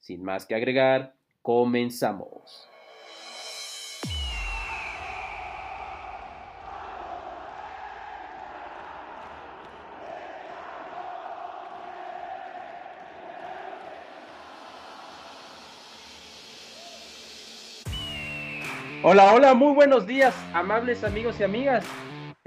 Sin más que agregar, comenzamos. Hola, hola, muy buenos días, amables amigos y amigas.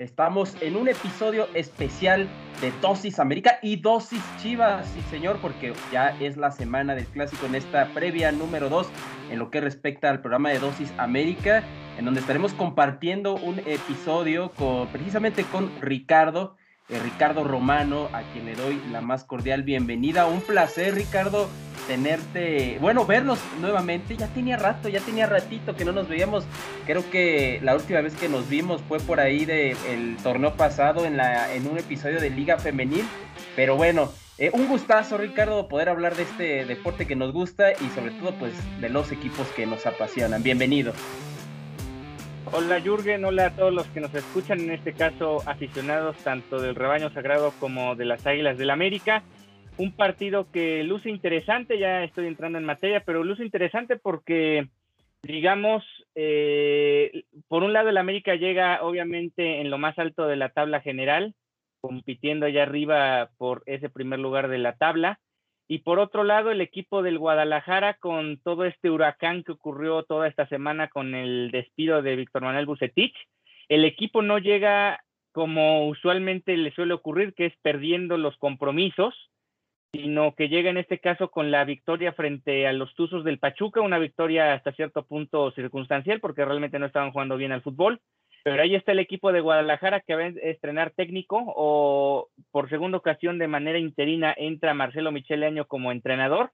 Estamos en un episodio especial de Dosis América y Dosis Chivas, sí señor, porque ya es la semana del clásico en esta previa número 2 en lo que respecta al programa de Dosis América, en donde estaremos compartiendo un episodio con, precisamente con Ricardo, eh, Ricardo Romano, a quien le doy la más cordial bienvenida. Un placer, Ricardo, tenerte, bueno, vernos nuevamente. Ya tenía rato, ya tenía ratito que no nos veíamos. Creo que la última vez que nos vimos fue por ahí del el torneo pasado en, la, en un episodio de Liga Femenil. Pero bueno, eh, un gustazo, Ricardo, poder hablar de este deporte que nos gusta y sobre todo, pues, de los equipos que nos apasionan. Bienvenido. Hola Jürgen, hola a todos los que nos escuchan, en este caso aficionados tanto del rebaño sagrado como de las Águilas del América un partido que luce interesante, ya estoy entrando en materia, pero luce interesante porque, digamos, eh, por un lado el América llega obviamente en lo más alto de la tabla general, compitiendo allá arriba por ese primer lugar de la tabla, y por otro lado el equipo del Guadalajara con todo este huracán que ocurrió toda esta semana con el despido de Víctor Manuel Bucetich, el equipo no llega como usualmente le suele ocurrir, que es perdiendo los compromisos, sino que llega en este caso con la victoria frente a los Tuzos del Pachuca, una victoria hasta cierto punto circunstancial porque realmente no estaban jugando bien al fútbol. Pero ahí está el equipo de Guadalajara que va a estrenar técnico o por segunda ocasión de manera interina entra Marcelo Michele Año como entrenador.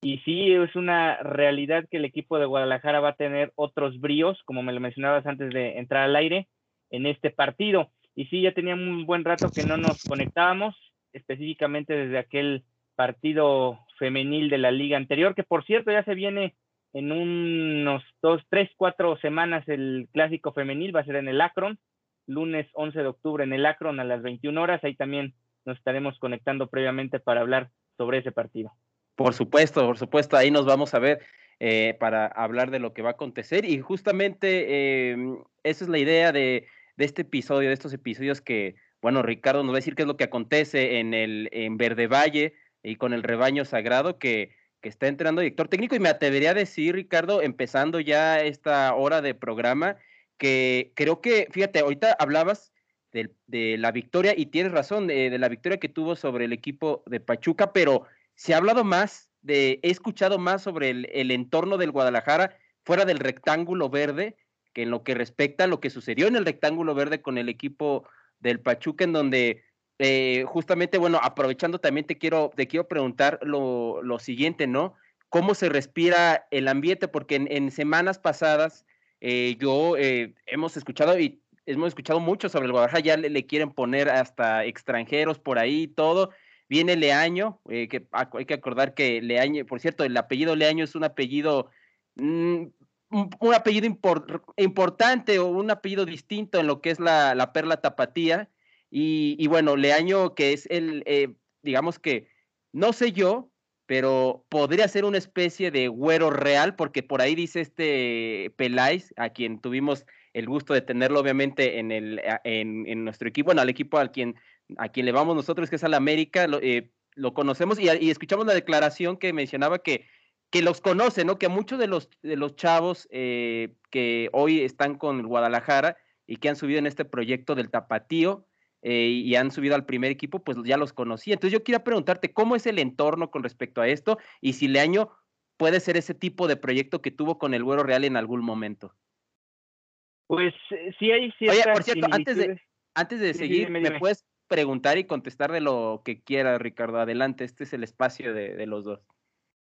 Y sí, es una realidad que el equipo de Guadalajara va a tener otros bríos, como me lo mencionabas antes de entrar al aire, en este partido. Y sí, ya tenía un buen rato que no nos conectábamos, específicamente desde aquel partido femenil de la liga anterior, que por cierto ya se viene en unos dos, tres, cuatro semanas el clásico femenil, va a ser en el Akron, lunes 11 de octubre en el Akron a las 21 horas, ahí también nos estaremos conectando previamente para hablar sobre ese partido. Por supuesto, por supuesto, ahí nos vamos a ver eh, para hablar de lo que va a acontecer y justamente em, esa es la idea de, de, este episodio, de estos episodios que, bueno, Ricardo nos va a decir qué es lo que acontece en el en Verde Valle, y con el rebaño sagrado que, que está entrando director técnico. Y me atrevería a decir, Ricardo, empezando ya esta hora de programa, que creo que, fíjate, ahorita hablabas de, de la victoria, y tienes razón, de, de, la victoria que tuvo sobre el equipo de Pachuca, pero se ha hablado más, de, he escuchado más sobre el, el entorno del Guadalajara fuera del rectángulo verde, que en lo que respecta a lo que sucedió en el rectángulo verde con el equipo del Pachuca, en donde eh, justamente, bueno, aprovechando también te quiero, te quiero preguntar lo, lo siguiente, ¿no? ¿Cómo se respira el ambiente? Porque en, semanas pasadas eh, yo eh, hemos escuchado y hemos escuchado mucho sobre el Guadalajara, ya le, quieren poner hasta extranjeros por ahí y todo. Viene Leaño, eh, que hay que acordar que Leaño, por cierto, el apellido Leaño es un apellido, mmm, un, apellido import, importante o un apellido distinto en lo que es la, la perla tapatía. Y, y, bueno, Leaño, que es el, eh, digamos que, no sé yo, pero podría ser una especie de güero real, porque por ahí dice este Peláez, a quien tuvimos el gusto de tenerlo obviamente en, el, en, en nuestro equipo, bueno, al equipo al quien, a quien le vamos nosotros, que es al América, lo, eh, lo conocemos y, escuchamos la declaración que mencionaba que, que los conoce, ¿no? Que muchos de los, de los chavos eh, que hoy están con Guadalajara y que han subido en este proyecto del Tapatío, eh, y han subido al primer equipo, pues ya los conocí. Entonces yo quiero preguntarte cómo es el entorno con respecto a esto y si Leaño puede ser ese tipo de proyecto que tuvo con el Güero Real en algún momento. Pues sí hay ciertas Oye, por cierto, antes de, antes de seguir, dime, dime. ¿me puedes preguntar y contestar de lo que quieras, Ricardo? Adelante, este es el espacio de, de los dos.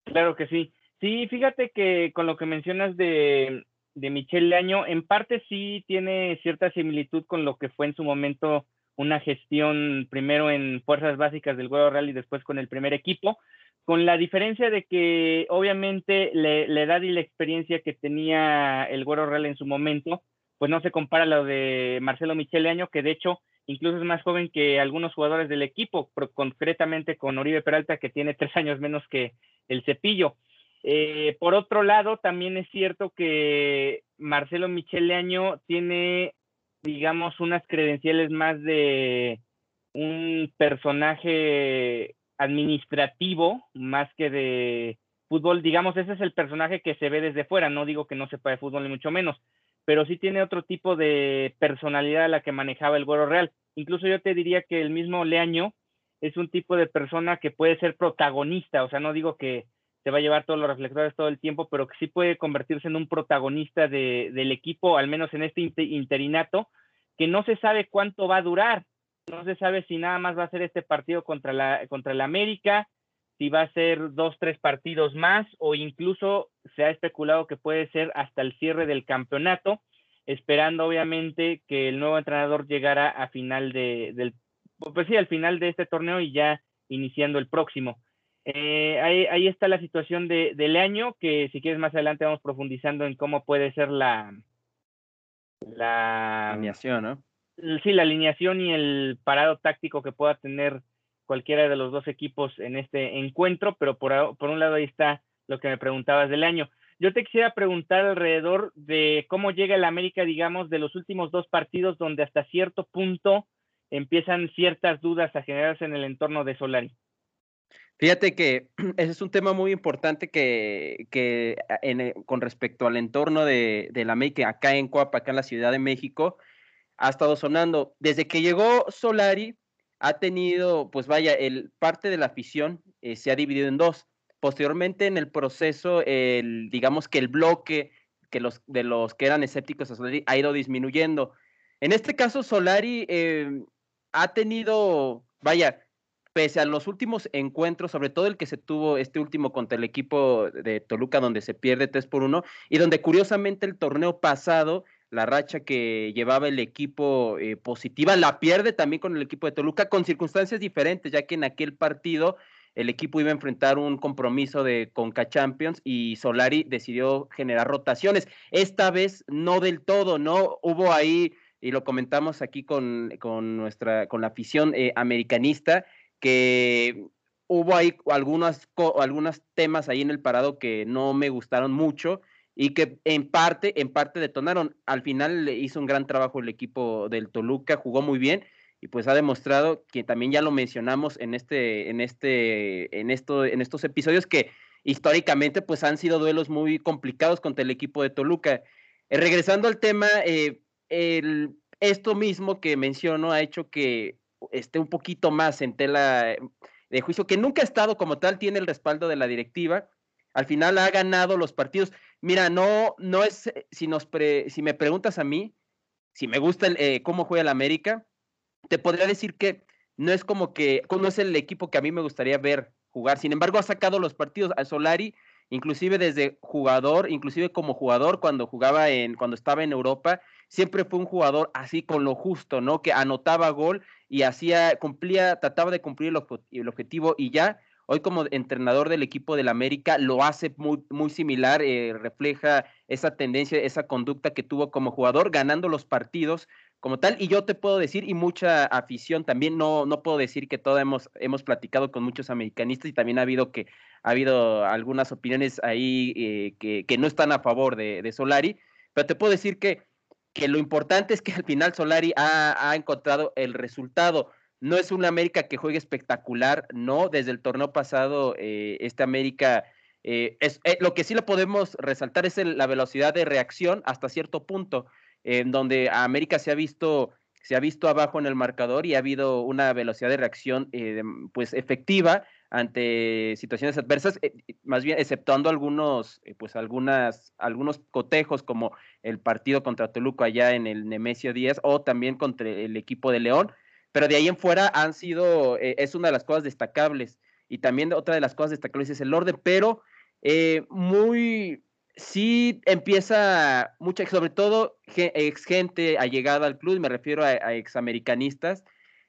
Claro que sí. Sí, fíjate que con lo que mencionas de, de Michel Leaño, en parte sí tiene cierta similitud con lo que fue en su momento una gestión primero en fuerzas básicas del Güero Real y después con el primer equipo, con la diferencia de que obviamente la edad y la experiencia que tenía el Güero Real en su momento, pues no se compara a lo de Marcelo Michel Año, que de hecho incluso es más joven que algunos jugadores del equipo, concretamente con Oribe Peralta, que tiene tres años menos que el Cepillo. Eh, por otro lado, también es cierto que Marcelo Michel Año tiene digamos, unas credenciales más de un personaje administrativo más que de fútbol. Digamos, ese es el personaje que se ve desde fuera. No digo que no sepa de fútbol ni mucho menos, pero sí tiene otro tipo de personalidad a la que manejaba el Güero Real. Incluso yo te diría que el mismo Leaño es un tipo de persona que puede ser protagonista. O sea, no digo que se va a llevar todos los reflectores todo el tiempo, pero que sí puede convertirse en un protagonista del equipo, al menos en este interinato, que no se sabe cuánto va a durar. No se sabe si nada más va a ser este partido contra la contra el América, si va a ser dos, tres partidos más, o incluso se ha especulado que puede ser hasta el cierre del campeonato, esperando obviamente que el nuevo entrenador llegara a final de, del, pues sí, al final de este torneo y ya iniciando el próximo. Eh, ahí, está la situación de, del año, que si quieres más adelante vamos profundizando en cómo puede ser la, la alineación, ¿no? Sí, la alineación y el parado táctico que pueda tener cualquiera de los dos equipos en este encuentro, pero por, por un lado ahí está lo que me preguntabas del año. Yo te quisiera preguntar alrededor de cómo llega el América, digamos, de los últimos dos partidos donde hasta cierto punto empiezan ciertas dudas a generarse en el entorno de Solari. Fíjate que ese es un tema muy importante que, que en, con respecto al entorno de, de la América acá en Coapa, acá en la Ciudad de México, ha estado sonando. Desde que llegó Solari, ha tenido, pues vaya, el parte de la afición eh, se ha dividido en dos. Posteriormente, en el proceso, el, digamos que el bloque que los, de los que eran escépticos a Solari ha ido disminuyendo. En este caso, Solari eh, ha tenido, vaya, pese a los últimos encuentros, sobre todo el que se tuvo este último contra el equipo de Toluca, donde se pierde 3 por 1, y donde curiosamente el torneo pasado, la racha que llevaba el equipo eh, positiva, la pierde también con el equipo de Toluca, con circunstancias diferentes, ya que en aquel partido el equipo iba a enfrentar un compromiso de Conca Champions y Solari decidió generar rotaciones. Esta vez no del todo, ¿no? Hubo ahí, y lo comentamos aquí con, con nuestra, con la afición eh, americanista, que hubo ahí algunos, temas ahí en el parado que no me gustaron mucho y que en parte, en parte detonaron. Al final hizo un gran trabajo el equipo del Toluca, jugó muy bien y pues ha demostrado que también ya lo mencionamos en este, en este, en esto, en estos episodios que históricamente pues han sido duelos muy complicados contra el equipo de Toluca. Eh, regresando al tema, eh, esto mismo que menciono ha hecho que esté un poquito más en tela de juicio, que nunca ha estado como tal, tiene el respaldo de la directiva. Al final ha ganado los partidos. Mira, no, no es, eh, si, nos si me preguntas a mí, si me gusta eh, cómo juega el América, te podría decir que no es como que, no es el equipo que a mí me gustaría ver jugar. Sin embargo, ha sacado los partidos a Solari, inclusive desde jugador, inclusive como jugador cuando jugaba en, cuando estaba en Europa, siempre fue un jugador así con lo justo, ¿no? Que anotaba gol y hacía, cumplía, trataba de cumplir el, objetivo y ya. Hoy como entrenador del equipo del América lo hace muy, muy similar, eh, refleja esa tendencia, esa conducta que tuvo como jugador, ganando los partidos como tal. Y yo te puedo decir, y mucha afición también, no, no puedo decir que todo hemos, hemos platicado con muchos americanistas y también ha habido que ha habido algunas opiniones ahí eh, que, que, no están a favor de, de Solari, pero te puedo decir que que lo importante es que al final Solari ha, encontrado el resultado. No es una América que juegue espectacular, no. Desde el torneo pasado, eh, este América, eh, es, eh, lo que sí lo podemos resaltar es la velocidad de reacción hasta cierto punto, en donde América se ha visto se ha visto abajo en el marcador y ha habido una velocidad de reacción pues efectiva ante situaciones adversas, eh, más bien exceptuando algunos, eh, pues algunas, algunos cotejos como el partido contra Toluca allá en el Nemesio 10 o también contra el equipo de León, pero de ahí en fuera han sido, eh, es una de las cosas destacables y también otra de las cosas destacables es el orden, pero eh, muy, sí empieza mucha, sobre todo ex gente allegada al club, me refiero a, a examericanistas,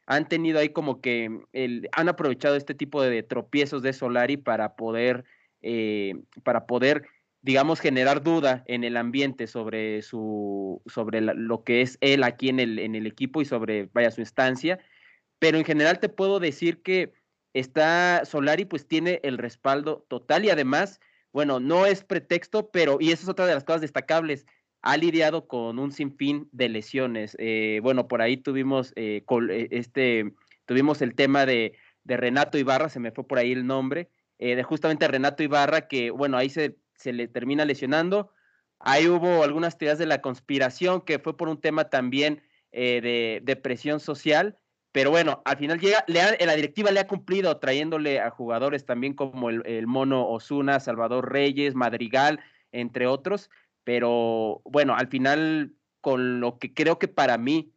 han tenido ahí como que el, han aprovechado este tipo de tropiezos de Solari para poder, eh, para poder, digamos, generar duda en el ambiente sobre su, sobre lo que es él aquí en el, en el equipo y sobre, vaya, su instancia. Pero en general te puedo decir que está Solari, pues tiene el respaldo total y además, bueno, no es pretexto, pero, y eso es otra de las cosas destacables, ha lidiado con un sinfín de lesiones. Eh, bueno, por ahí tuvimos, eh, eh, este, tuvimos el tema de, Renato Ibarra, se me fue por ahí el nombre, de justamente Renato Ibarra, que bueno, ahí se, se le termina lesionando. Ahí hubo algunas teorías de la conspiración, que fue por un tema también de, de, presión social, pero bueno, al final llega, le la directiva le ha cumplido trayéndole a jugadores también como el, el Mono Osuna, Salvador Reyes, Madrigal, entre otros, pero bueno, al final con lo que creo que para mí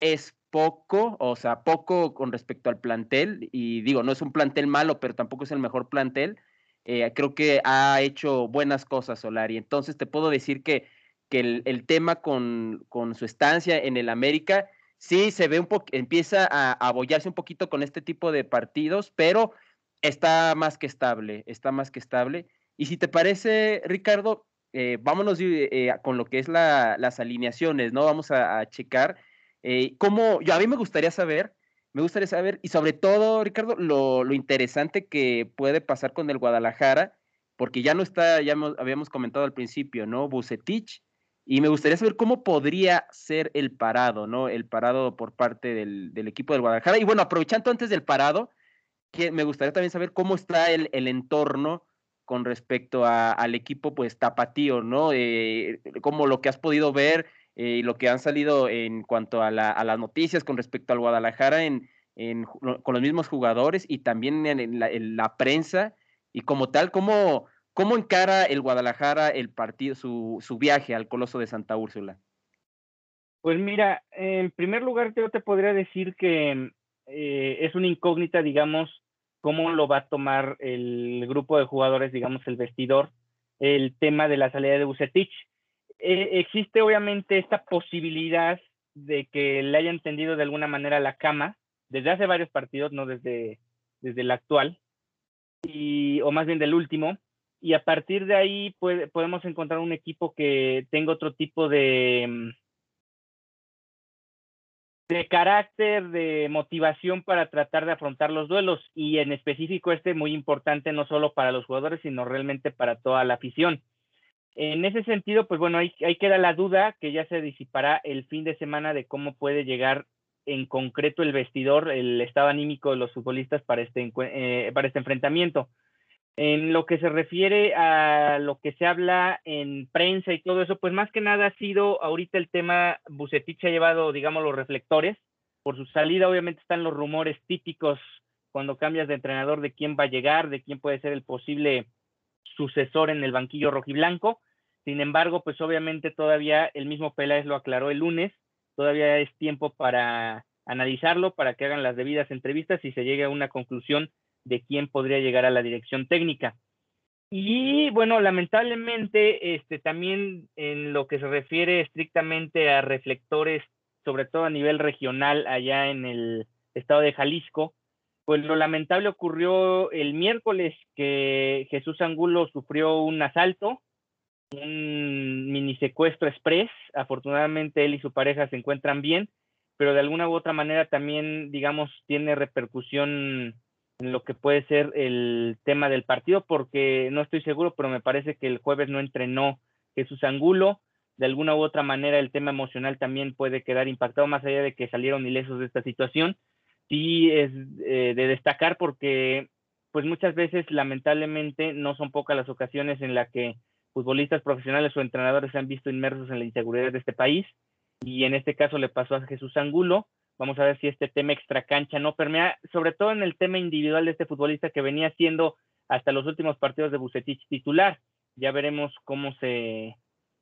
es poco, o sea, poco con respecto al plantel, y digo, no es un plantel malo, pero tampoco es el mejor plantel, eh, creo que ha hecho buenas cosas Solari. Entonces te puedo decir que, que el, tema con, con, su estancia en el América, sí se ve un poco, empieza a, abollarse un poquito con este tipo de partidos, pero está más que estable, está más que estable. Y si te parece, Ricardo, eh, vámonos eh, con lo que es las alineaciones, ¿no? Vamos a, checar eh, cómo, yo a mí me gustaría saber, me gustaría saber, y sobre todo, Ricardo, lo, interesante que puede pasar con el Guadalajara, porque ya no está, ya habíamos comentado al principio, ¿no? Bucetich, y me gustaría saber cómo podría ser el parado, ¿no? El parado por parte del, equipo del Guadalajara. Y bueno, aprovechando antes del parado, que me gustaría también saber cómo está el, el entorno con respecto al equipo pues tapatío, ¿no? Eh, como lo que has podido ver eh, lo que han salido en cuanto a, las noticias con respecto al Guadalajara en, con los mismos jugadores y también en, la, prensa y como tal, ¿cómo, ¿cómo encara el Guadalajara el partido, su, su viaje al Coloso de Santa Úrsula? Pues mira, en primer lugar yo te podría decir que eh, es una incógnita, digamos, cómo lo va a tomar el grupo de jugadores, digamos, el vestidor, el tema de la salida de Bucetich. Eh, existe obviamente esta posibilidad de que le hayan tendido de alguna manera la cama desde hace varios partidos, no desde, desde el actual, y, o más bien del último, y a partir de ahí podemos encontrar un equipo que tenga otro tipo de, mm, de carácter, de motivación para tratar de afrontar los duelos y en específico este muy importante no solo para los jugadores, sino realmente para toda la afición. En ese sentido, pues bueno, ahí, queda la duda que ya se disipará el fin de semana de cómo puede llegar en concreto el vestidor, el estado anímico de los futbolistas para este, eh, para este enfrentamiento. En lo que se refiere a lo que se habla en prensa y todo eso, pues más que nada ha sido ahorita el tema, Bucetich ha llevado, digamos, los reflectores. Por su salida, obviamente, están los rumores típicos cuando cambias de entrenador de quién va a llegar, de quién puede ser el posible sucesor en el banquillo rojiblanco. Sin embargo, pues obviamente todavía el mismo Peláez lo aclaró el lunes, todavía es tiempo para analizarlo, para que hagan las debidas entrevistas y se llegue a una conclusión de quién podría llegar a la dirección técnica. Y bueno, lamentablemente, este, también en lo que se refiere estrictamente a reflectores, sobre todo a nivel regional allá en el estado de Jalisco, pues lo lamentable ocurrió el miércoles que Jesús Angulo sufrió un asalto, un mini secuestro express. Afortunadamente él y su pareja se encuentran bien, pero de alguna u otra manera también, digamos, tiene repercusión en lo que puede ser el tema del partido, porque no estoy seguro, pero me parece que el jueves no entrenó Jesús Angulo. De alguna u otra manera, el tema emocional también puede quedar impactado, más allá de que salieron ilesos de esta situación. Sí es eh, de destacar porque, pues muchas veces, lamentablemente, no son pocas las ocasiones en las que futbolistas profesionales o entrenadores se han visto inmersos en la inseguridad de este país. Y en este caso le pasó a Jesús Angulo Vamos a ver si este tema extracancha no permea, sobre todo en el tema individual de este futbolista que venía siendo hasta los últimos partidos de Bucetich titular. Ya veremos cómo se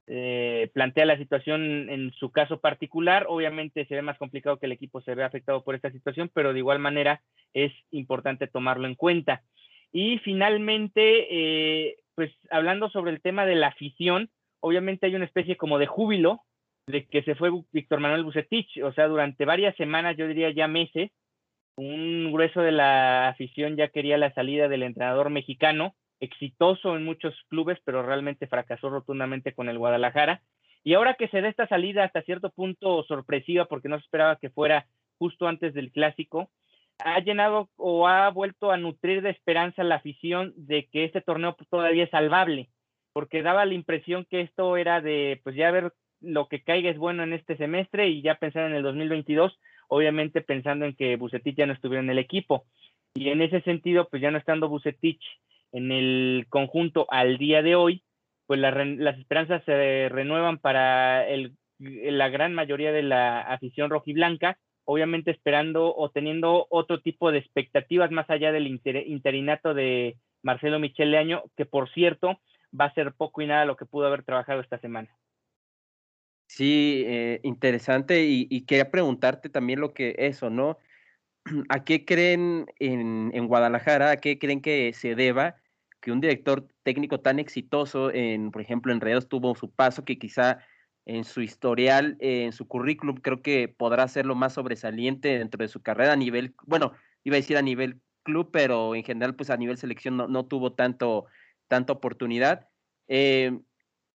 eh, plantea la situación en su caso particular. Obviamente se ve más complicado que el equipo se vea afectado por esta situación, pero de igual manera es importante tomarlo en cuenta. Y finalmente, eh, pues hablando sobre el tema de la afición, obviamente hay una especie como de júbilo de que se fue Víctor Manuel Bucetich, o sea, durante varias semanas, yo diría ya meses, un grueso de la afición ya quería la salida del entrenador mexicano, exitoso en muchos clubes, pero realmente fracasó rotundamente con el Guadalajara. Y ahora que se da esta salida hasta cierto punto sorpresiva, porque no se esperaba que fuera justo antes del clásico, ha llenado o ha vuelto a nutrir de esperanza la afición de que este torneo todavía es salvable, porque daba la impresión que esto era de, pues ya ver lo que caiga es bueno en este semestre y ya pensar en el 2022, obviamente pensando en que Bucetich ya no estuviera en el equipo. Y en ese sentido, pues ya no estando Bucetich en el conjunto al día de hoy, pues las esperanzas se renuevan para el, la gran mayoría de la afición rojiblanca, obviamente esperando o teniendo otro tipo de expectativas más allá del interinato de Marcelo Michel Leaño, que por cierto va a ser poco y nada lo que pudo haber trabajado esta semana. Sí, eh, interesante y, quería preguntarte también lo que eso, ¿no? ¿A qué creen en, en Guadalajara, a qué creen que se deba que un director técnico tan exitoso en, por ejemplo, en Rayados tuvo su paso que quizá en su historial, en su currículum, creo que podrá ser lo más sobresaliente dentro de su carrera a nivel, bueno, iba a decir a nivel club, pero en general, pues a nivel selección no, no tuvo tanto, tanta oportunidad. Eh,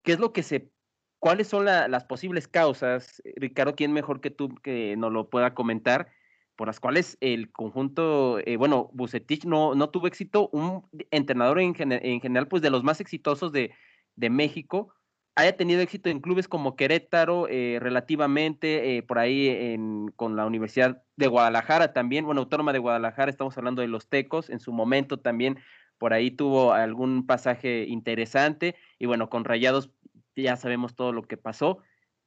¿Qué es lo que se, cuáles son las posibles causas, Ricardo, quién mejor que tú que nos lo pueda comentar? Por las cuales el conjunto, eh, bueno, Bucetich no, no tuvo éxito, un entrenador en, en general, pues de los más exitosos de, de, México, haya tenido éxito en clubes como Querétaro, eh, relativamente, eh, por ahí en, con la Universidad de Guadalajara también, bueno, Autónoma de Guadalajara, estamos hablando de los Tecos, en su momento también por ahí tuvo algún pasaje interesante, y bueno, con Rayados ya sabemos todo lo que pasó,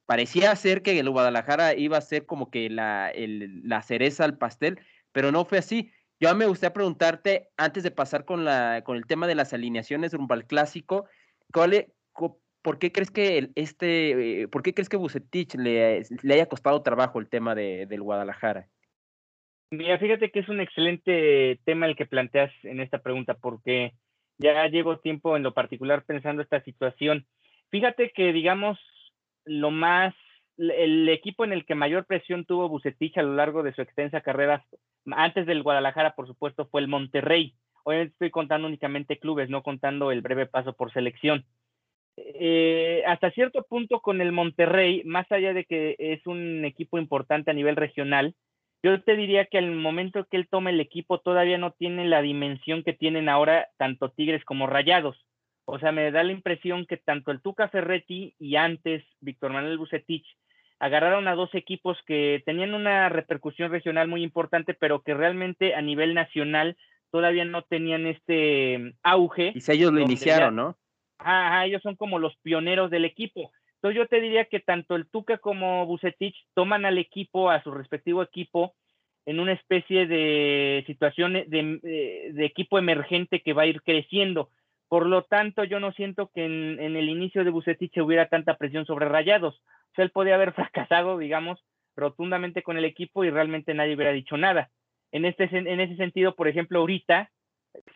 parecía ser que el Guadalajara iba a ser como que la, la cereza al pastel, pero no fue así. Yo me gustaría preguntarte, antes de pasar con, la, con el tema de las alineaciones rumbo al clásico, ¿cuál ¿por qué crees que este, eh, por qué crees que Bucetich le, le haya costado trabajo el tema de, del Guadalajara? Mira, fíjate que es un excelente tema el que planteas en esta pregunta, porque ya llevo tiempo en lo particular pensando esta situación. Fíjate que, digamos, lo más, el equipo en el que mayor presión tuvo Bucetich a lo largo de su extensa carrera, antes del Guadalajara, por supuesto, fue el Monterrey. Hoy estoy contando únicamente clubes, no contando el breve paso por selección. Eh, hasta cierto punto con el Monterrey, más allá de que es un equipo importante a nivel regional, yo te diría que al momento que él tome el equipo todavía no tiene la dimensión que tienen ahora tanto Tigres como Rayados. O sea, me da la impresión que tanto el Tuca Ferretti y antes Víctor Manuel Bucetich agarraron a dos equipos que tenían una repercusión regional muy importante, pero que realmente a nivel nacional todavía no tenían este auge. Y si ellos lo iniciaron, ¿no? Ajá, ellos son como los pioneros del equipo. Entonces yo te diría que tanto el Tuca como Bucetich toman al equipo, a su respectivo equipo, en una especie de situación de, eh, de equipo emergente que va a ir creciendo. Por lo tanto, yo no siento que en, el inicio de Bucetich hubiera tanta presión sobre Rayados. O sea, él podía haber fracasado, digamos, rotundamente con el equipo y realmente nadie hubiera dicho nada. En, este, en ese sentido, por ejemplo, ahorita,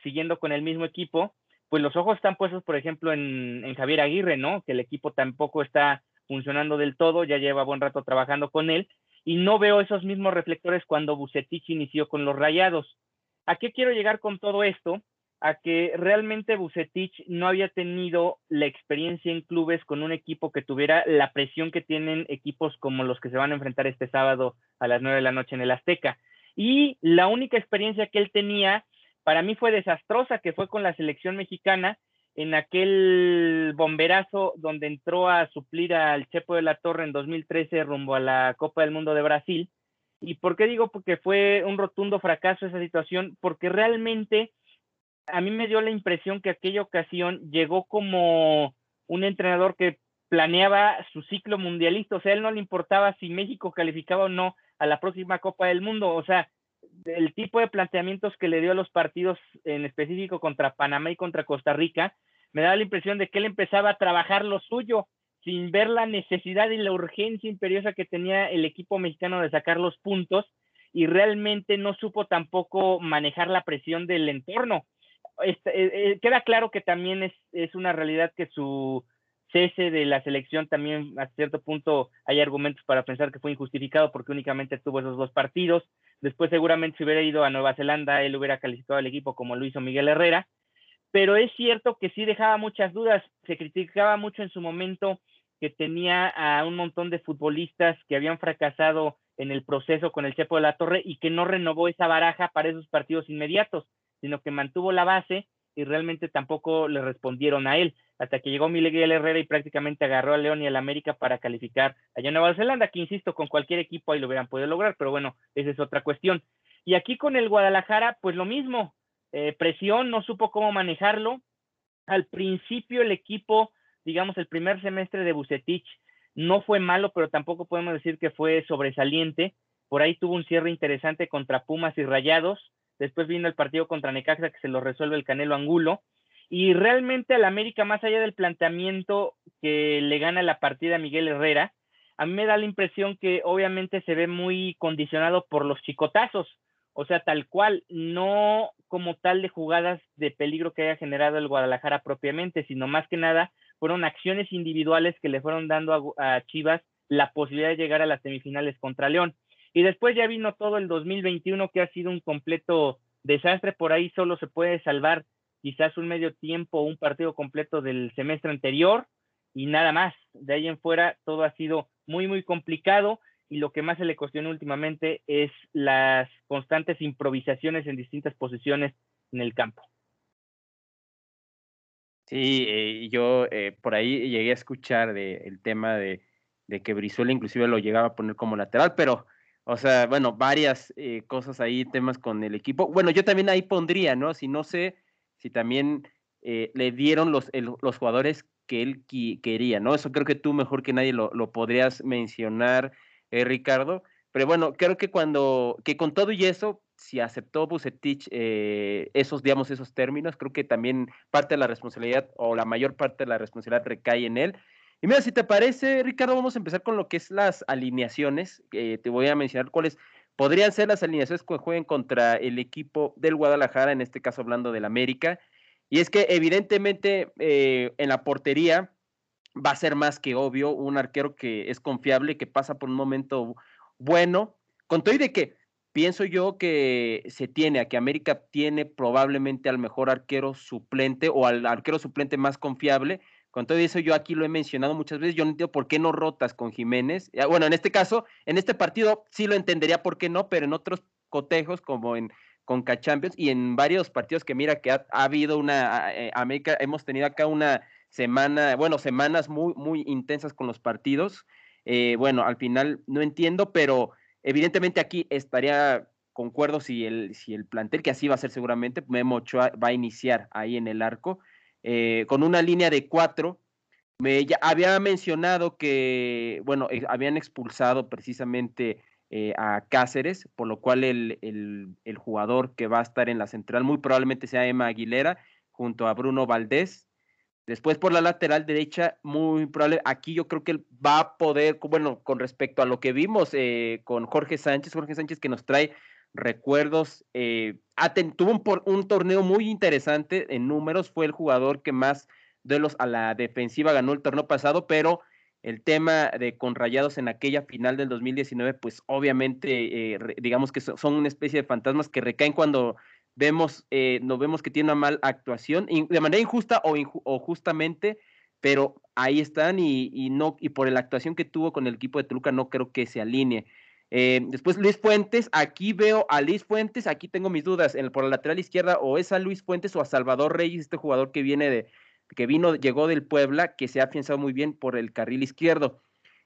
siguiendo con el mismo equipo, pues los ojos están puestos, por ejemplo, en, Javier Aguirre, ¿no? Que el equipo tampoco está funcionando del todo, ya lleva buen rato trabajando con él, y no veo esos mismos reflectores cuando Bucetich inició con los Rayados. ¿A qué quiero llegar con todo esto? A que realmente Bucetich no había tenido la experiencia en clubes con un equipo que tuviera la presión que tienen equipos como los que se van a enfrentar este sábado a las nueve de la noche en el Azteca. Y la única experiencia que él tenía, para mí fue desastrosa, que fue con la selección mexicana en aquel bomberazo donde entró a suplir al Chepo de la Torre en 2013 rumbo a la Copa del Mundo de Brasil. ¿Y por qué digo? Porque fue un rotundo fracaso esa situación, porque realmente a mí me dio la impresión que aquella ocasión llegó como un entrenador que planeaba su ciclo mundialista, o sea, él no le importaba si México calificaba o no a la próxima Copa del Mundo, o sea, el tipo de planteamientos que le dio a los partidos en específico contra Panamá y contra Costa Rica, me da la impresión de que él empezaba a trabajar lo suyo sin ver la necesidad y la urgencia imperiosa que tenía el equipo mexicano de sacar los puntos y realmente no supo tampoco manejar la presión del entorno queda claro que también es, es una realidad que su cese de la selección también a cierto punto hay argumentos para pensar que fue injustificado porque únicamente tuvo esos dos partidos. Después seguramente si hubiera ido a Nueva Zelanda, él hubiera calificado al equipo como lo hizo Miguel Herrera. Pero es cierto que sí dejaba muchas dudas. Se criticaba mucho en su momento que tenía a un montón de futbolistas que habían fracasado en el proceso con el Chepo de la Torre y que no renovó esa baraja para esos partidos inmediatos, sino que mantuvo la base y realmente tampoco le respondieron a él, hasta que llegó Miguel Herrera y prácticamente agarró a León y al América para calificar allá en Nueva Zelanda, que insisto, con cualquier equipo ahí lo hubieran podido lograr, pero bueno, esa es otra cuestión. Y aquí con el Guadalajara, pues lo mismo, eh, presión, no supo cómo manejarlo. Al principio el equipo, digamos, el primer semestre de Bucetich no fue malo, pero tampoco podemos decir que fue sobresaliente. Por ahí tuvo un cierre interesante contra Pumas y Rayados, Después vino el partido contra Necaxa que se lo resuelve el Canelo Angulo. Y realmente al América, más allá del planteamiento que le gana la partida a Miguel Herrera, a mí me da la impresión que obviamente se ve muy condicionado por los chicotazos, o sea, tal cual, no como tal de jugadas de peligro que haya generado el Guadalajara propiamente, sino más que nada fueron acciones individuales que le fueron dando a, a Chivas la posibilidad de llegar a las semifinales contra León. Y después ya vino todo el 2021 que ha sido un completo desastre. Por ahí solo se puede salvar quizás un medio tiempo, un partido completo del semestre anterior y nada más. De ahí en fuera todo ha sido muy, muy complicado y lo que más se le cuestiona últimamente es las constantes improvisaciones en distintas posiciones en el campo. Sí, eh, yo eh, por ahí llegué a escuchar de, el tema de que Brizuela inclusive lo llegaba a poner como lateral, pero o sea, bueno, varias eh, cosas ahí, temas con el equipo. Bueno, yo también ahí pondría, ¿no? Si no sé si también eh, le dieron los, los jugadores que él quería, ¿no? Eso creo que tú mejor que nadie lo, lo podrías mencionar, eh, Ricardo. Pero bueno, creo que cuando, que con todo y eso, si aceptó Bucetich esos, digamos, esos términos, creo que también parte de la responsabilidad o la mayor parte de la responsabilidad recae en él. Y mira, si te parece, Ricardo, vamos a empezar con lo que es las alineaciones. te voy a mencionar cuáles podrían ser las alineaciones que jueguen contra el equipo del Guadalajara, en este caso hablando del América. Y es que evidentemente eh, en la portería va a ser más que obvio un arquero que es confiable, que pasa por un momento bueno. Con todo y de que pienso yo que se tiene, a que América tiene probablemente al mejor arquero suplente o al arquero suplente más confiable, con todo eso, yo aquí lo he mencionado muchas veces. Yo no entiendo por qué no rotas con Jiménez. Bueno, en este caso, en este partido sí lo entendería por qué no, pero en otros cotejos, como en Conca Champions y en varios partidos que mira que ha, habido una eh, América, hemos tenido acá una semana, bueno, semanas muy, muy intensas con los partidos. Eh, bueno, al final no entiendo, pero evidentemente aquí estaría concuerdo si el, si el plantel, que así va a ser seguramente, Memo va a iniciar ahí en el arco. Eh, con una línea de cuatro. Me, había mencionado que, bueno, eh, habían expulsado precisamente eh, a Cáceres, por lo cual el, el, jugador que va a estar en la central muy probablemente sea Emma Aguilera, junto a Bruno Valdés. Después por la lateral derecha, muy probable, aquí yo creo que él va a poder, bueno, con respecto a lo que vimos con Jorge Sánchez, Jorge Sánchez que nos trae recuerdos. Eh, tuvo un, un, torneo muy interesante en números, fue el jugador que más duelos a la defensiva ganó el torneo pasado, pero el tema de con Rayados en aquella final del 2019, pues obviamente, eh, digamos que son una especie de fantasmas que recaen cuando vemos, eh, nos vemos que tiene una mala actuación, de manera injusta o, o justamente, pero ahí están y, y, no, y por la actuación que tuvo con el equipo de Toluca no creo que se alinee. Eh, después Luis Fuentes, aquí veo a Luis Fuentes, aquí tengo mis dudas, en, por la lateral izquierda o es a Luis Fuentes o a Salvador Reyes, este jugador que viene de, que vino, llegó del Puebla, que se ha pensado muy bien por el carril izquierdo.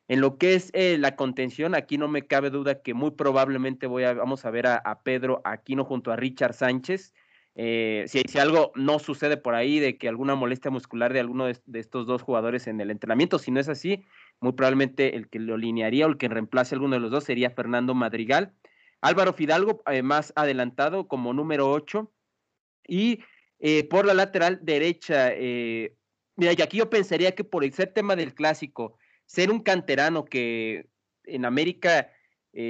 En lo que es eh, la contención, aquí no me cabe duda que muy probablemente voy a, vamos a ver a, Pedro Aquino junto a Richard Sánchez. Eh, si, algo no sucede por ahí de que alguna molestia muscular de alguno de, estos dos jugadores en el entrenamiento, si no es así, muy probablemente el que lo alinearía o el que reemplace a alguno de los dos sería Fernando Madrigal. Álvaro Fidalgo, eh, más adelantado como número 8. Y eh, por la lateral derecha, eh, mira, y aquí yo pensaría que por el ser tema del clásico, ser un canterano que en América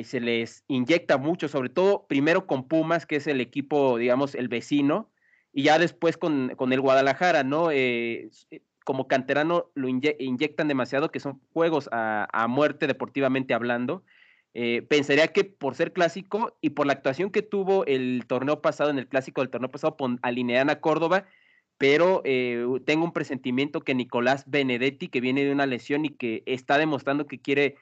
se les inyecta mucho, sobre todo primero con Pumas, que es el equipo, digamos, el vecino, y ya después con, con el Guadalajara, ¿no? Eh, eh, como canterano lo inyectan demasiado, que son juegos a, muerte deportivamente hablando. Eh, pensaría que por ser clásico y por la actuación que tuvo el torneo pasado, en el clásico del torneo pasado, alinean a Córdoba, pero tengo un presentimiento que Nicolás Benedetti, que viene de una lesión y que está demostrando que quiere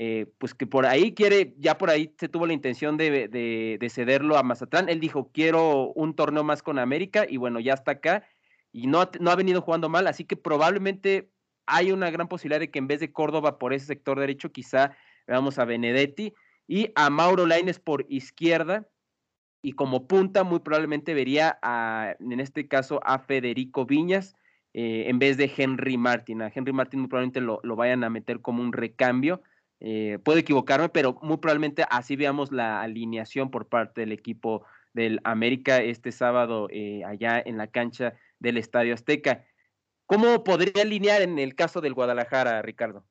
eh, pues que por ahí quiere, ya por ahí se tuvo la intención de, cederlo a Mazatlán. Él dijo, quiero un torneo más con América y bueno, ya está acá y no no ha venido jugando mal, así que probablemente hay una gran posibilidad de que en vez de Córdoba por ese sector derecho, quizá veamos a Benedetti y a Mauro Laines por izquierda. Y como punta, muy probablemente vería a, en este caso, a Federico Viñas. Eh, en vez de Henry Martin. A Henry Martin muy probablemente lo, lo vayan a meter como un recambio. Eh, puedo equivocarme, pero muy probablemente así veamos la alineación por parte del equipo del América este sábado eh, allá en la cancha del Estadio Azteca. ¿Cómo podría alinear en el caso del Guadalajara, Ricardo?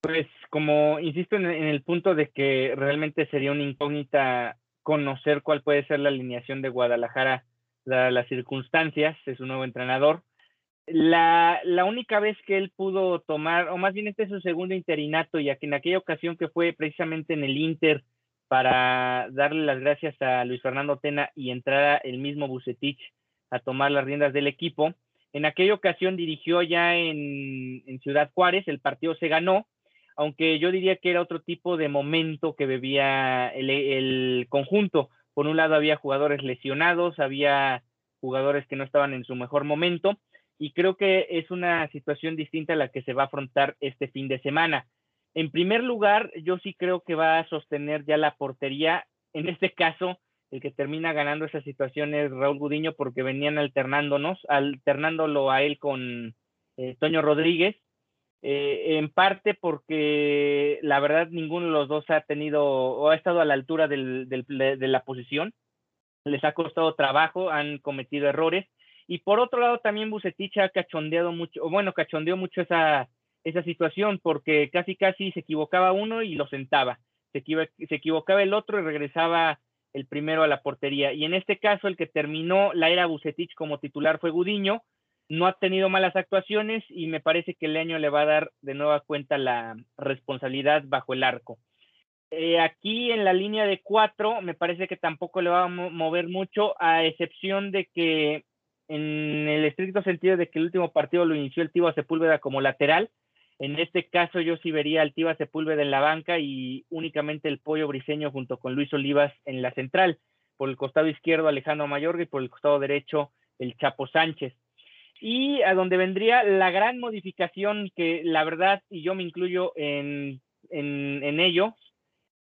Pues como insisto en, el punto de que realmente sería una incógnita conocer cuál puede ser la alineación de Guadalajara, las circunstancias, es un nuevo entrenador la, la, única vez que él pudo tomar, o más bien este es su segundo interinato, ya que en aquella ocasión que fue precisamente en el Inter para darle las gracias a Luis Fernando Tena y entrara el mismo Bucetich a tomar las riendas del equipo. En aquella ocasión dirigió ya en, Ciudad Juárez, el partido se ganó, aunque yo diría que era otro tipo de momento que bebía el, el conjunto. Por un lado había jugadores lesionados, había jugadores que no estaban en su mejor momento, y creo que es una situación distinta a la que se va a afrontar este fin de semana. En primer lugar, yo sí creo que va a sostener ya la portería. En este caso, el que termina ganando esa situación es Raúl Gudiño porque venían alternándonos, alternándolo a él con eh, Toño Rodríguez. Eh, en parte porque la verdad ninguno de los dos ha tenido o ha estado a la altura del, de la posición. Les ha costado trabajo, han cometido errores y por otro lado, también Bucetich ha cachondeado mucho, bueno, cachondeó mucho esa, esa situación, porque casi casi se equivocaba uno y lo sentaba. Se, se equivocaba el otro y regresaba el primero a la portería. Y en este caso, el que terminó la era Bucetich como titular fue Gudiño. No ha tenido malas actuaciones y me parece que el año le va a dar de nueva cuenta la responsabilidad bajo el arco. Eh, aquí en la línea de cuatro, me parece que tampoco le va a mover mucho, a excepción de que en el estricto sentido de que el último partido lo inició el Tiva Sepúlveda como lateral. En este caso yo sí vería al Tiva Sepúlveda en la banca y únicamente el Pollo Briseño junto con Luis Olivas en la central. Por el costado izquierdo Alejandro Mayorga y por el costado derecho el Chapo Sánchez. Y a donde vendría la gran modificación que la verdad, y yo me incluyo en, en, en ello,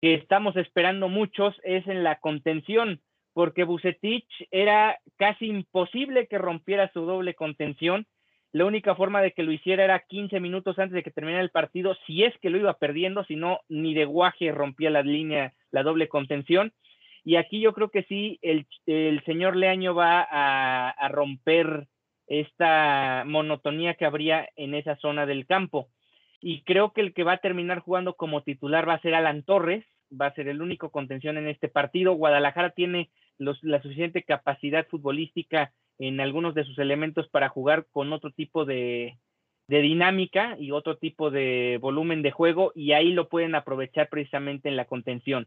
que estamos esperando muchos, es en la contención porque Bucetich era casi imposible que rompiera su doble contención. La única forma de que lo hiciera era 15 minutos antes de que terminara el partido, si es que lo iba perdiendo, si no, ni de guaje rompía la línea, la doble contención. Y aquí yo creo que sí, el, señor Leaño va a, a romper esta monotonía que habría en esa zona del campo. Y creo que el que va a terminar jugando como titular va a ser Alan Torres, va a ser el único contención en este partido. Guadalajara tiene la suficiente capacidad futbolística en algunos de sus elementos para jugar con otro tipo de, dinámica y otro tipo de volumen de juego y ahí lo pueden aprovechar precisamente en la contención.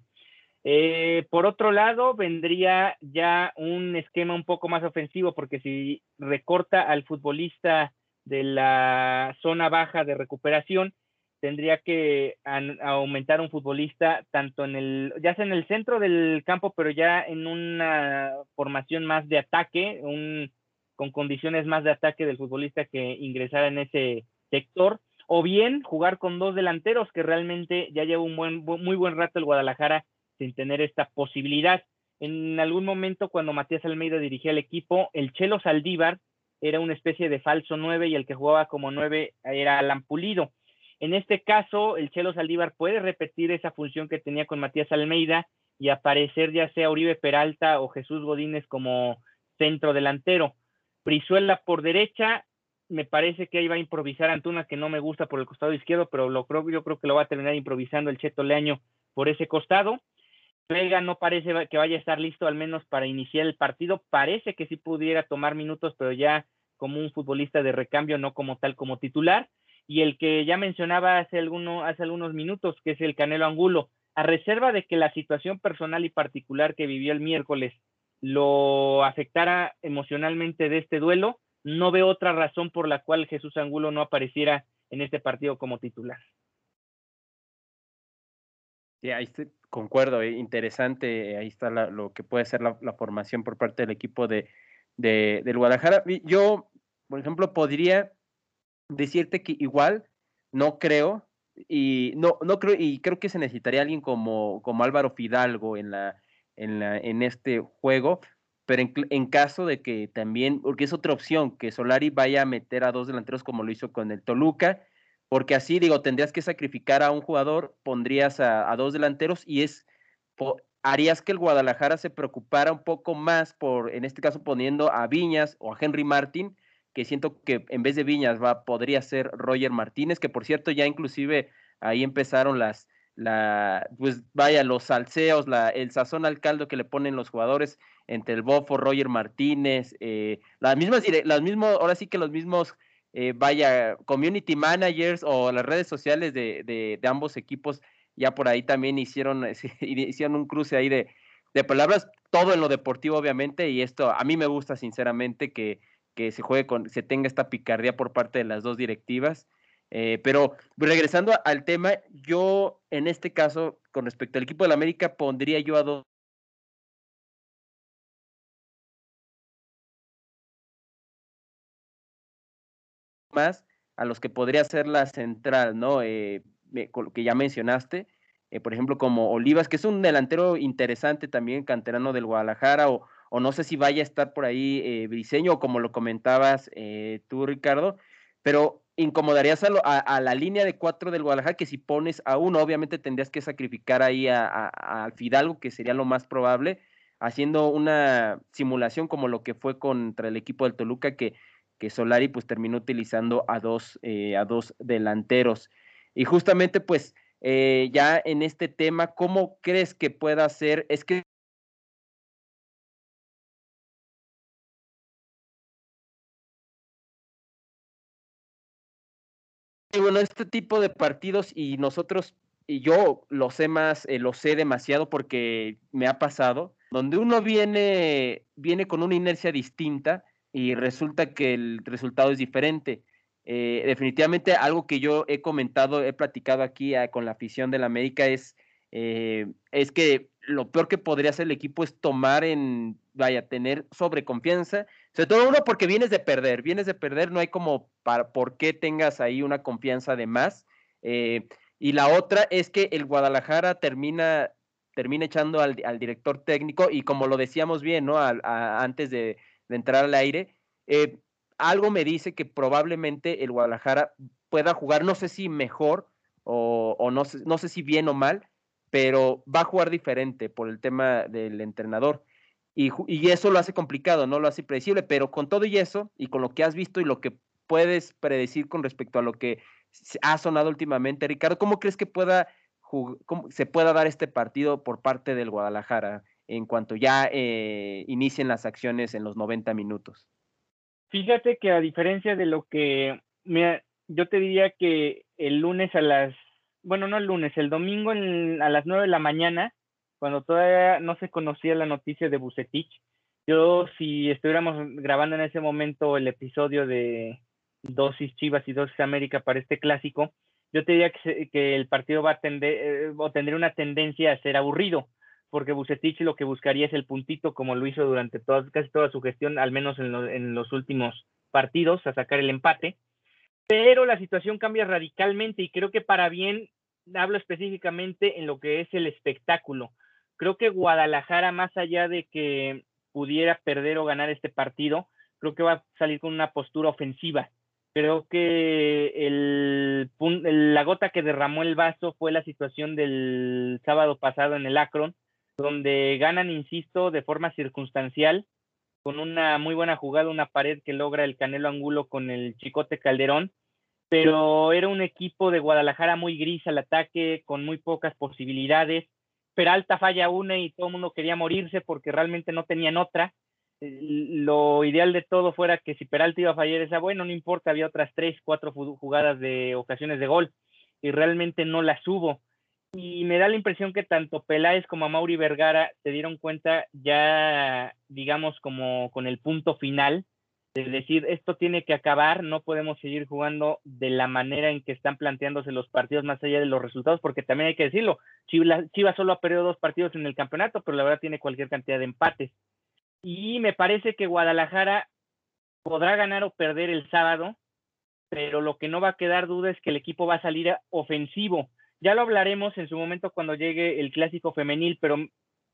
Eh, por otro lado, vendría ya un esquema un poco más ofensivo porque si recorta al futbolista de la zona baja de recuperación, tendría que aumentar un futbolista tanto en el, ya sea en el centro del campo, pero ya en una formación más de ataque, un, con condiciones más de ataque del futbolista que ingresara en ese sector, o bien jugar con dos delanteros, que realmente ya lleva un buen, muy buen rato el Guadalajara sin tener esta posibilidad. En algún momento, cuando Matías Almeida dirigía el equipo, el Chelo Saldívar era una especie de falso nueve y el que jugaba como nueve era Alan Pulido en este caso, el Chelo Saldívar puede repetir esa función que tenía con Matías Almeida y aparecer ya sea Uribe Peralta o Jesús Godínez como centro delantero. Brizuela por derecha, me parece que ahí va a improvisar Antuna, que no me gusta por el costado izquierdo, pero lo creo, yo creo que lo va a terminar improvisando el Cheto Leaño por ese costado. Vega no parece que vaya a estar listo al menos para iniciar el partido. Parece que sí pudiera tomar minutos, pero ya como un futbolista de recambio, no como tal como titular. Y el que ya mencionaba hace, alguno, hace algunos minutos, que es el Canelo Angulo, a reserva de que la situación personal y particular que vivió el miércoles lo afectara emocionalmente de este duelo, no veo otra razón por la cual Jesús Angulo no apareciera en este partido como titular. Sí, ahí concuerdo, eh, interesante, ahí está lo que puede ser la, formación por parte del equipo de, del Guadalajara. Yo, por ejemplo, podría decirte que igual no creo, y no, no creo, y creo que se necesitaría alguien como, como Álvaro Fidalgo en la, en la, en este juego, pero en, caso de que también, porque es otra opción, que Solari vaya a meter a dos delanteros como lo hizo con el Toluca, porque así, digo, tendrías que sacrificar a un jugador, pondrías a, dos delanteros y es, harías que el Guadalajara se preocupara un poco más por, en este caso, poniendo a Viñas o a Henry Martín, que siento que en vez de Viñas va, podría ser Roger Martínez, que por cierto ya inclusive ahí empezaron las, la, pues vaya, los salseos, la, el sazón al caldo que le ponen los jugadores entre el Bofo, Roger Martínez, eh, las mismas, las mismos, ahora sí que los mismos eh, vaya, community managers o las redes sociales de, de, ambos equipos ya por ahí también hicieron, hicieron un cruce ahí de, de, palabras, todo en lo deportivo obviamente, y esto a mí me gusta sinceramente que, que se juegue con, se tenga esta picardía por parte de las dos directivas. Eh, pero regresando al tema, yo en este caso, con respecto al equipo de la América, pondría yo a dos más a los que podría ser la central, ¿no? Eh, que ya mencionaste, eh, por ejemplo, como Olivas, que es un delantero interesante también, canterano del Guadalajara, o, o no sé si vaya a estar por ahí eh, Briseño, o como lo comentabas eh, tú, Ricardo, pero incomodarías a, a, la línea de cuatro del Guadalajara, que si pones a uno, obviamente tendrías que sacrificar ahí a, a, Fidalgo, que sería lo más probable, haciendo una simulación como lo que fue contra el equipo del Toluca, que que Solari pues terminó utilizando a dos, eh, a dos delanteros. Y justamente pues eh, ya en este tema, ¿cómo crees que pueda ser? Es que bueno, este tipo de partidos y nosotros, y yo lo sé más, eh, lo sé demasiado porque me ha pasado, donde uno viene, viene con una inercia distinta y resulta que el resultado es diferente. Eh, definitivamente algo que yo he comentado, he platicado aquí ah, con la afición de la América es, eh, es que lo peor que podría hacer el equipo es tomar en, vaya, tener sobreconfianza, sobre todo uno porque vienes de perder, vienes de perder, no hay como para por qué tengas ahí una confianza de más. Eh, y la otra es que el Guadalajara termina, termina echando al, director técnico y como lo decíamos bien, ¿no? antes de, entrar al aire. Eh, algo me dice que probablemente el Guadalajara pueda jugar, no sé si mejor o, no, sé, no sé si bien o mal, pero va a jugar diferente por el tema del entrenador. Y, eso lo hace complicado, no lo hace predecible, pero con todo y eso, y con lo que has visto y lo que puedes predecir con respecto a lo que ha sonado últimamente, Ricardo, ¿cómo crees que pueda cómo se pueda dar este partido por parte del Guadalajara? en cuanto ya eh, inicien las acciones en los 90 minutos. Fíjate que a diferencia de lo que yo te diría que el lunes a las, bueno, no el lunes, el domingo a las 9 de la mañana, cuando todavía no se conocía la noticia de Bucetich, yo si estuviéramos grabando en ese momento el episodio de Dosis Chivas y Dosis América para este clásico, yo te diría que, que el partido va a tender eh, o tendría una tendencia a ser aburrido porque Bucetich lo que buscaría es el puntito como lo hizo durante casi toda su gestión, al menos en, los últimos partidos, a sacar el empate. Pero la situación cambia radicalmente y creo que para bien hablo específicamente en lo que es el espectáculo. Creo que Guadalajara, más allá de que pudiera perder o ganar este partido, creo que va a salir con una postura ofensiva. Creo que la gota que derramó el vaso fue la situación del sábado pasado en el Akron, donde ganan, insisto, de forma circunstancial, con una muy buena jugada, una pared que logra el Canelo Angulo con el Chicote Calderón, pero era un equipo de Guadalajara muy gris al ataque, con muy pocas posibilidades, Peralta falla una y todo el mundo quería morirse porque realmente no tenían otra. Lo ideal de todo fuera que si Peralta iba a fallar esa, bueno, no importa, había otras tres, cuatro jugadas de ocasiones de gol y realmente no las hubo. Y me da la impresión que tanto Peláez como Mauri Vergara se dieron cuenta ya, digamos, como con el punto final es decir, esto tiene que acabar, no podemos seguir jugando de la manera en que están planteándose los partidos más allá de los resultados, porque también hay que decirlo, Chivas, solo ha perdido dos partidos en el campeonato, pero la verdad tiene cualquier cantidad de empates. Y me parece que Guadalajara podrá ganar o perder el sábado, pero lo que no va a quedar duda es que el equipo va a salir ofensivo. Ya lo hablaremos en su momento cuando llegue el clásico femenil, pero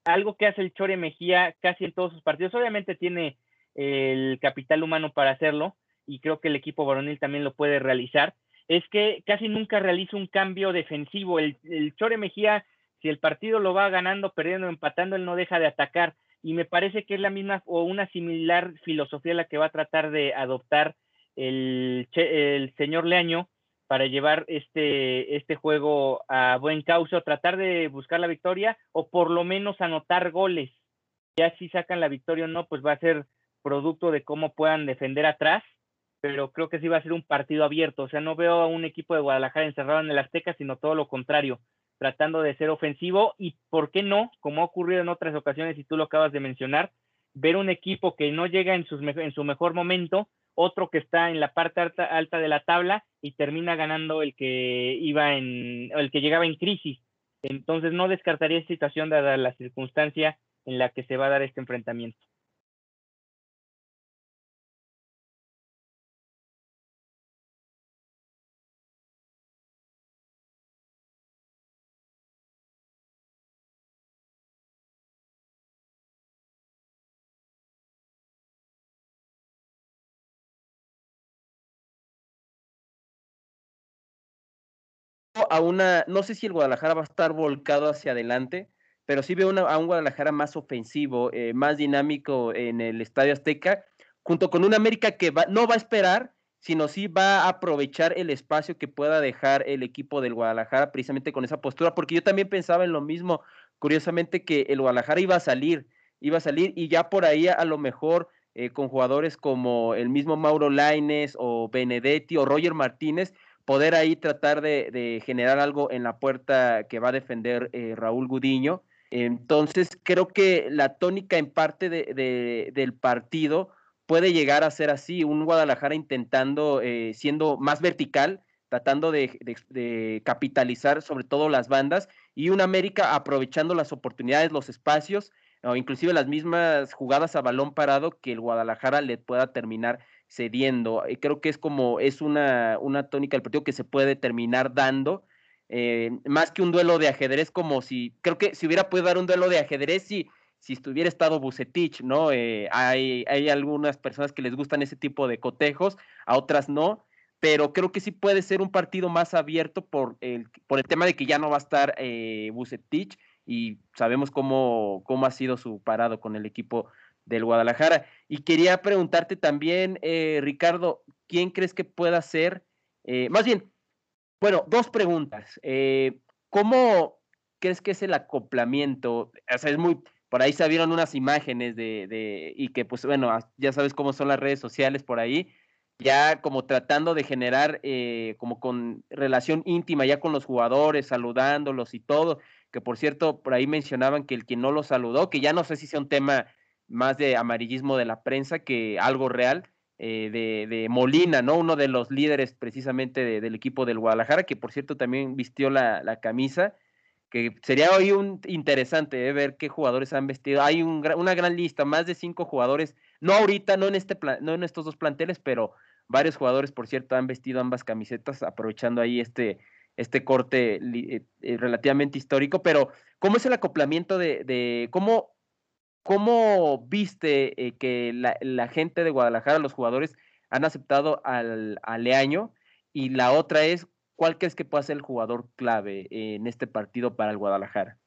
algo que hace el Chore Mejía casi en todos sus partidos, obviamente tiene el capital humano para hacerlo, y creo que el equipo varonil también lo puede realizar, es que casi nunca realiza un cambio defensivo. El, Chore Mejía, si el partido lo va ganando, perdiendo, empatando, él no deja de atacar. Y me parece que es la misma o una similar filosofía la que va a tratar de adoptar el, el señor Leaño para llevar este, este juego a buen cauce tratar de buscar la victoria o por lo menos anotar goles. Ya si sacan la victoria o no, pues va a ser producto de cómo puedan defender atrás, pero creo que sí va a ser un partido abierto. O sea, no veo a un equipo de Guadalajara encerrado en el Azteca, sino todo lo contrario, tratando de ser ofensivo y, ¿por qué no? Como ha ocurrido en otras ocasiones, y tú lo acabas de mencionar, ver un equipo que no llega en, en su mejor momento, otro que está en la parte alta, alta de la tabla y termina ganando el que iba en, el que llegaba en crisis. Entonces no descartaría esta situación dada la circunstancia en la que se va a dar este enfrentamiento. A una, no sé si el Guadalajara va a estar volcado hacia adelante, pero sí veo a un Guadalajara más ofensivo, eh, más dinámico en el Estadio Azteca, junto con un América que no va a esperar, sino sí va a aprovechar el espacio que pueda dejar el equipo del Guadalajara precisamente con esa postura, porque yo también pensaba en lo mismo, curiosamente que el Guadalajara iba a salir, iba a salir y ya por ahí a lo mejor eh, con jugadores como el mismo Mauro Laines o Benedetti o Roger Martínez, poder ahí tratar de, generar algo en la puerta que va a defender eh, Raúl Gudiño. Entonces, creo que la tónica en parte de, del partido puede llegar a ser así, un Guadalajara intentando, eh, siendo más vertical, tratando de, capitalizar sobre todo las bandas, y un América aprovechando las oportunidades, los espacios, o inclusive las mismas jugadas a balón parado que el Guadalajara le pueda terminar cediendo. y creo que es como, es una, una tónica del partido que se puede terminar dando. Eh, más que un duelo de ajedrez, como si, creo que si hubiera podido dar un duelo de ajedrez, si, si estuviera estado Bucetich, ¿no? Eh, hay, hay algunas personas que les gustan ese tipo de cotejos, a otras no, pero creo que sí puede ser un partido más abierto por el, por el tema de que ya no va a estar eh, Bucetich y sabemos cómo, cómo ha sido su parado con el equipo del Guadalajara. Y quería preguntarte también, eh, Ricardo, ¿quién crees que pueda ser? Eh, más bien, bueno, dos preguntas. Eh, ¿Cómo crees que es el acoplamiento? O sea, es muy, por ahí se vieron unas imágenes de, de, y que pues bueno, ya sabes cómo son las redes sociales por ahí, ya como tratando de generar como con relación íntima ya con los jugadores, saludándolos y todo, que por cierto, por ahí mencionaban que el que no lo saludó, que ya no sé si sea un tema más de amarillismo de la prensa que algo real. Eh, de, Molina, ¿no? Uno de los líderes precisamente del equipo del Guadalajara, que por cierto también vistió la, camisa, que sería hoy un interesante eh, ver qué jugadores han vestido. Hay una gran lista, más de cinco jugadores, no ahorita, no en, este no en estos dos planteles, pero varios jugadores, por cierto, han vestido ambas camisetas, aprovechando ahí este, este corte eh, relativamente histórico. Pero, ¿cómo es el acoplamiento de, de cómo ¿Cómo viste eh, que la, gente de Guadalajara, los jugadores, han aceptado al, Leaño? Y la otra es, ¿cuál crees que puede ser el jugador clave en este partido para el Guadalajara?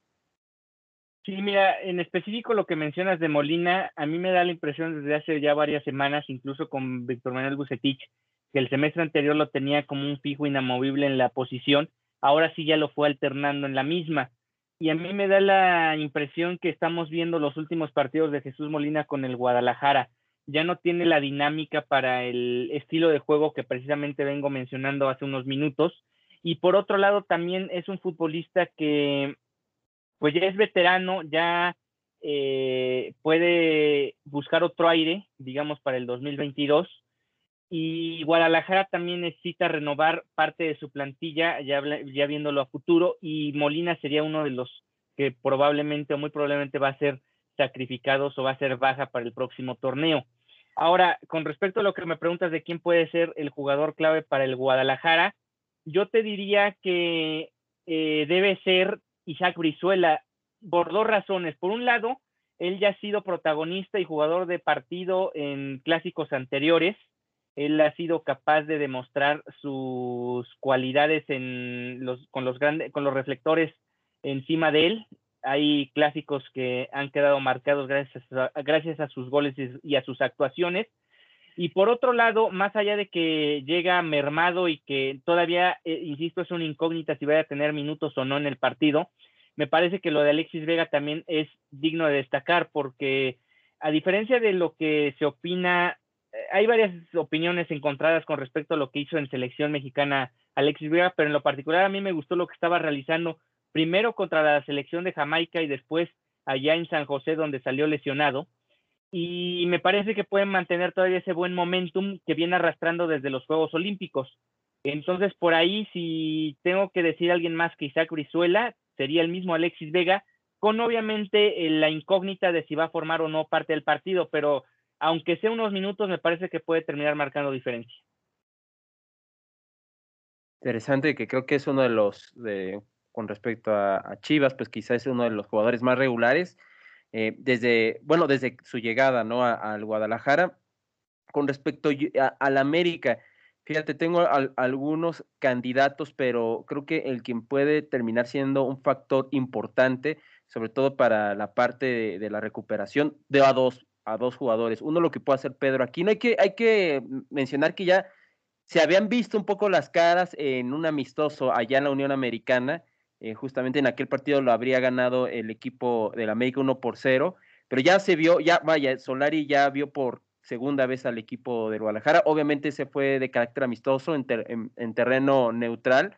Sí, mira, en específico lo que mencionas de Molina, a mí me da la impresión desde hace ya varias semanas, incluso con Víctor Manuel Bucetich, que el semestre anterior lo tenía como un fijo inamovible en la posición, ahora sí ya lo fue alternando en la misma. Y a mí me da la impresión que estamos viendo los últimos partidos de Jesús Molina con el Guadalajara. Ya no tiene la dinámica para el estilo de juego que precisamente vengo mencionando hace unos minutos. Y por otro lado, también es un futbolista que pues ya es veterano, ya eh, puede buscar otro aire, digamos, para el 2022. Y Guadalajara también necesita renovar parte de su plantilla, ya, ya viéndolo a futuro, y Molina sería uno de los que probablemente o muy probablemente va a ser sacrificados o va a ser baja para el próximo torneo. Ahora, con respecto a lo que me preguntas de quién puede ser el jugador clave para el Guadalajara, yo te diría que eh, debe ser Isaac Brizuela por dos razones. Por un lado, él ya ha sido protagonista y jugador de partido en clásicos anteriores. Él ha sido capaz de demostrar sus cualidades en los, con, los grandes, con los reflectores encima de él. Hay clásicos que han quedado marcados gracias a, gracias a sus goles y a sus actuaciones. Y por otro lado, más allá de que llega mermado y que todavía, eh, insisto, es una incógnita si vaya a tener minutos o no en el partido, me parece que lo de Alexis Vega también es digno de destacar porque a diferencia de lo que se opina, hay varias opiniones encontradas con respecto a lo que hizo en selección mexicana Alexis Vega, pero en lo particular a mí me gustó lo que estaba realizando primero contra la selección de Jamaica y después allá en San José donde salió lesionado. Y me parece que pueden mantener todavía ese buen momentum que viene arrastrando desde los Juegos Olímpicos. Entonces, por ahí, si tengo que decir alguien más que Isaac Brizuela, sería el mismo Alexis Vega, con obviamente eh, la incógnita de si va a formar o no parte del partido, pero aunque sea unos minutos, me parece que puede terminar marcando diferencia. Interesante, que creo que es uno de los, de, con respecto a, Chivas, pues quizás es uno de los jugadores más regulares eh, desde, bueno, desde su llegada, ¿no? Al Guadalajara. Con respecto al América, Fíjate, tengo algunos candidatos, pero creo que el quien puede terminar siendo un factor importante, sobre todo para la parte de, la recuperación, de a dos, a dos jugadores. Uno lo que puede hacer Pedro aquí. No hay que, hay que mencionar que ya se habían visto un poco las caras en un amistoso allá en la Unión Americana. Eh, justamente en aquel partido lo habría ganado el equipo del América 1 por 0, pero ya se vio, ya vaya, Solari ya vio por segunda vez al equipo de Guadalajara. Obviamente se fue de carácter amistoso en, terreno neutral.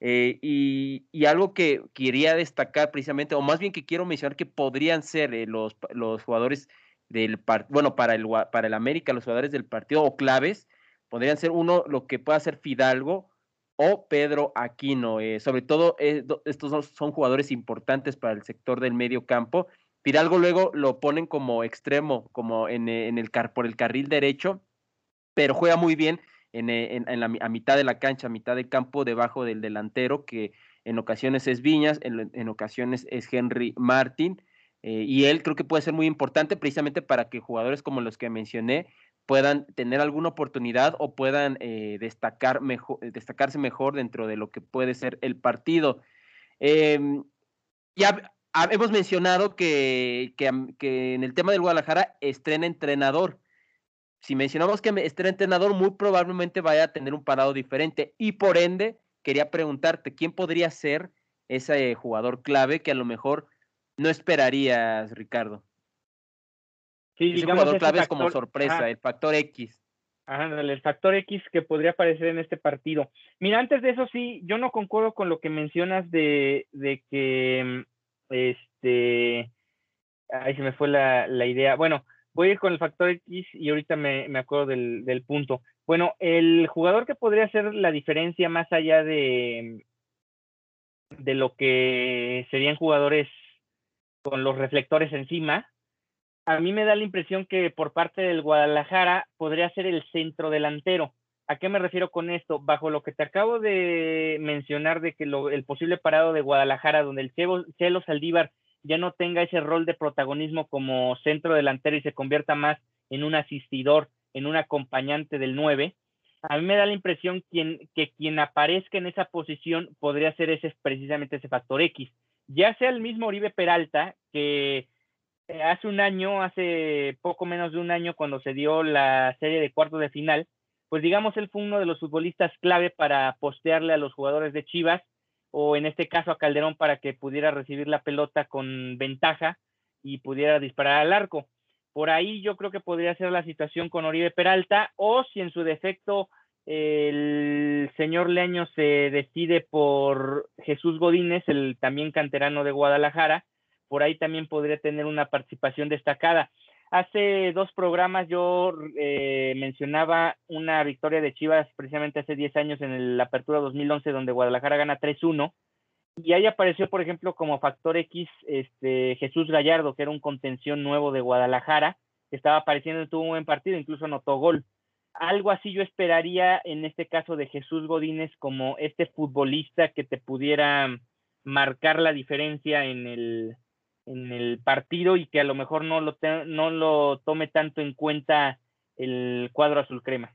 Eh, y, algo que quería destacar precisamente, o más bien que quiero mencionar que podrían ser eh, los, los jugadores del bueno, para el, para el América, los jugadores del partido o claves, podrían ser uno lo que pueda ser Fidalgo o Pedro Aquino. Eh, sobre todo, estos son jugadores importantes para el sector del medio campo Fidalgo luego lo ponen como extremo, como en, eh, el por el carril derecho, pero juega muy bien en, eh, la, a mitad de la cancha, a mitad del campo, debajo del delantero, que en ocasiones es Viñas, en, ocasiones es Henry Martin, eh, y él creo que puede ser muy importante precisamente para que jugadores como los que mencioné puedan tener alguna oportunidad o puedan destacar mejor, destacarse mejor dentro de lo que puede ser el partido. Em, ya hemos mencionado que, que, en el tema del Guadalajara estrena entrenador. Si mencionamos que estrena entrenador, muy probablemente vaya a tener un parado diferente. Y por ende, quería preguntarte, ¿quién podría ser ese jugador clave que a lo mejor no esperarías, Ricardo? Sí, ese jugador clave es como sorpresa, el factor X. Ajá, el factor X que podría aparecer en este partido. Mira, antes de eso sí, yo no concuerdo con lo que mencionas de, de que este, ahí se me fue la, la, idea. Bueno, voy a ir con el factor X y ahorita me, me acuerdo del, del, punto. Bueno, el jugador que podría hacer la diferencia más allá de, de lo que serían jugadores con los reflectores encima, a mí me da la impresión que por parte del Guadalajara podría ser el centro delantero. ¿A qué me refiero con esto? Bajo lo que te acabo de mencionar de que el posible parado de Guadalajara, donde el Celo Saldívar ya no tenga ese rol de protagonismo como centro delantero y se convierta más en un asistidor, en un acompañante del 9, a mí me da la impresión que quien aparezca en esa posición podría ser ese precisamente ese factor X. Ya sea el mismo Oribe Peralta, que eh, hace un año, hace poco menos de un año, cuando se dio la serie de cuartos de final, pues digamos, él fue uno de los futbolistas clave para postearle a los jugadores de Chivas o en este caso a Calderón para que pudiera recibir la pelota con ventaja y pudiera disparar al arco. Por ahí yo creo que podría ser la situación con Oribe Peralta o si en su defecto el señor Leaño se decide por Jesús Godínez, el también canterano de Guadalajara, por ahí también podría tener una participación destacada. Hace dos programas yo eh, mencionaba una victoria de Chivas precisamente hace 10 años en la Apertura 2011 donde Guadalajara gana 3-1 y ahí apareció por ejemplo como factor X este Jesús Gallardo que era un contención nuevo de Guadalajara que estaba apareciendo y tuvo un buen partido, incluso anotó gol algo así yo esperaría en este caso de Jesús Godínez como este futbolista que te pudiera marcar la diferencia en el, en el partido y que a lo mejor no lo, no lo tome tanto en cuenta el cuadro azul crema.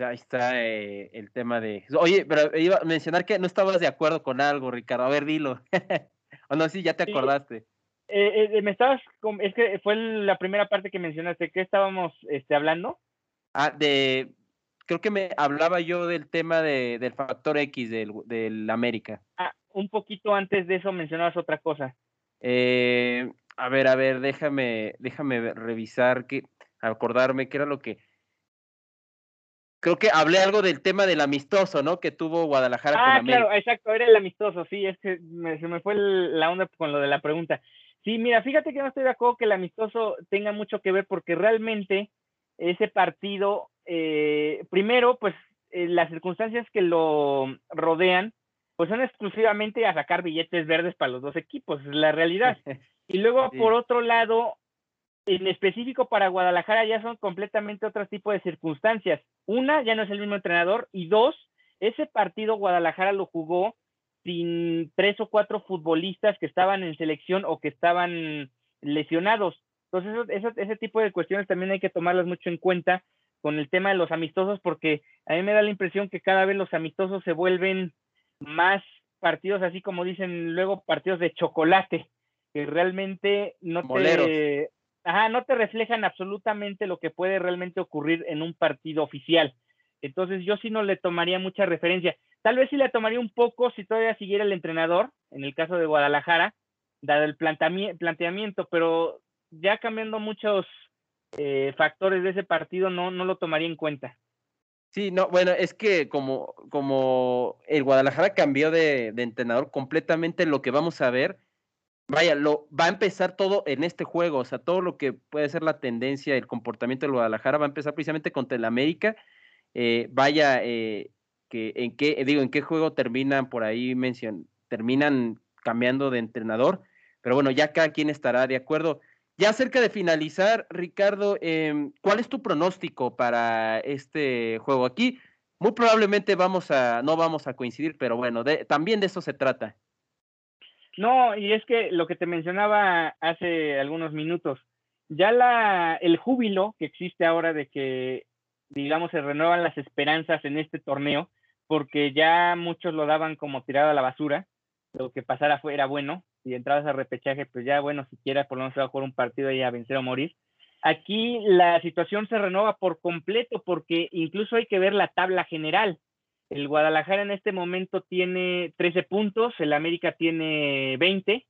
Ahí está eh, el tema de. Oye, pero iba a mencionar que no estabas de acuerdo con algo, Ricardo. A ver, dilo. o no, sí, ya te acordaste. Eh, eh, me estabas, es que fue la primera parte que mencionaste, ¿qué estábamos este, hablando? Ah, de, creo que me hablaba yo del tema de, del factor X del, del América. Ah, un poquito antes de eso mencionabas otra cosa. Eh, a ver, a ver, déjame, déjame revisar, que, acordarme qué era lo que... Creo que hablé algo del tema del amistoso, ¿no? Que tuvo Guadalajara ah, con claro, exacto, era el amistoso, sí, es que se me fue la onda con lo de la pregunta. Sí, mira, fíjate que no estoy de acuerdo que el amistoso tenga mucho que ver porque realmente ese partido, eh, primero, pues eh, las circunstancias que lo rodean, pues son exclusivamente a sacar billetes verdes para los dos equipos, es la realidad. Y luego, por otro lado, en específico para Guadalajara ya son completamente otro tipo de circunstancias. Una, ya no es el mismo entrenador, y dos, ese partido Guadalajara lo jugó sin tres o cuatro futbolistas que estaban en selección o que estaban lesionados. Entonces, ese tipo de cuestiones también hay que tomarlas mucho en cuenta con el tema de los amistosos, porque a mí me da la impresión que cada vez los amistosos se vuelven más partidos, así como dicen luego, partidos de chocolate, que realmente no te, ajá, no te reflejan absolutamente lo que puede realmente ocurrir en un partido oficial. Entonces yo sí no le tomaría mucha referencia. Tal vez sí le tomaría un poco si todavía siguiera el entrenador, en el caso de Guadalajara, dado el planteamiento, pero ya cambiando muchos eh, factores de ese partido, no, no lo tomaría en cuenta. Sí, no, bueno, es que como, como el Guadalajara cambió de, de, entrenador completamente, lo que vamos a ver, vaya, lo va a empezar todo en este juego, o sea, todo lo que puede ser la tendencia, el comportamiento del Guadalajara va a empezar precisamente contra el América. Eh, vaya, eh, que en qué, digo, en qué juego terminan por ahí mencion, terminan cambiando de entrenador, pero bueno, ya cada quien estará de acuerdo. Ya cerca de finalizar, Ricardo, em, ¿cuál es tu pronóstico para este juego? Aquí muy probablemente vamos a, no vamos a coincidir, pero bueno, también de eso se trata. No, y es que lo que te mencionaba hace algunos minutos, ya la, el júbilo que existe ahora de que, digamos, se renuevan las esperanzas en este torneo, porque ya muchos lo daban como tirado a la basura, lo que pasara fuera bueno, y entrabas a repechaje, pues ya bueno, siquiera por lo menos se va a jugar un partido y a vencer o morir. Aquí la situación se renueva por completo porque incluso hay que ver la tabla general. El Guadalajara en este momento tiene 13 puntos, el América tiene 20,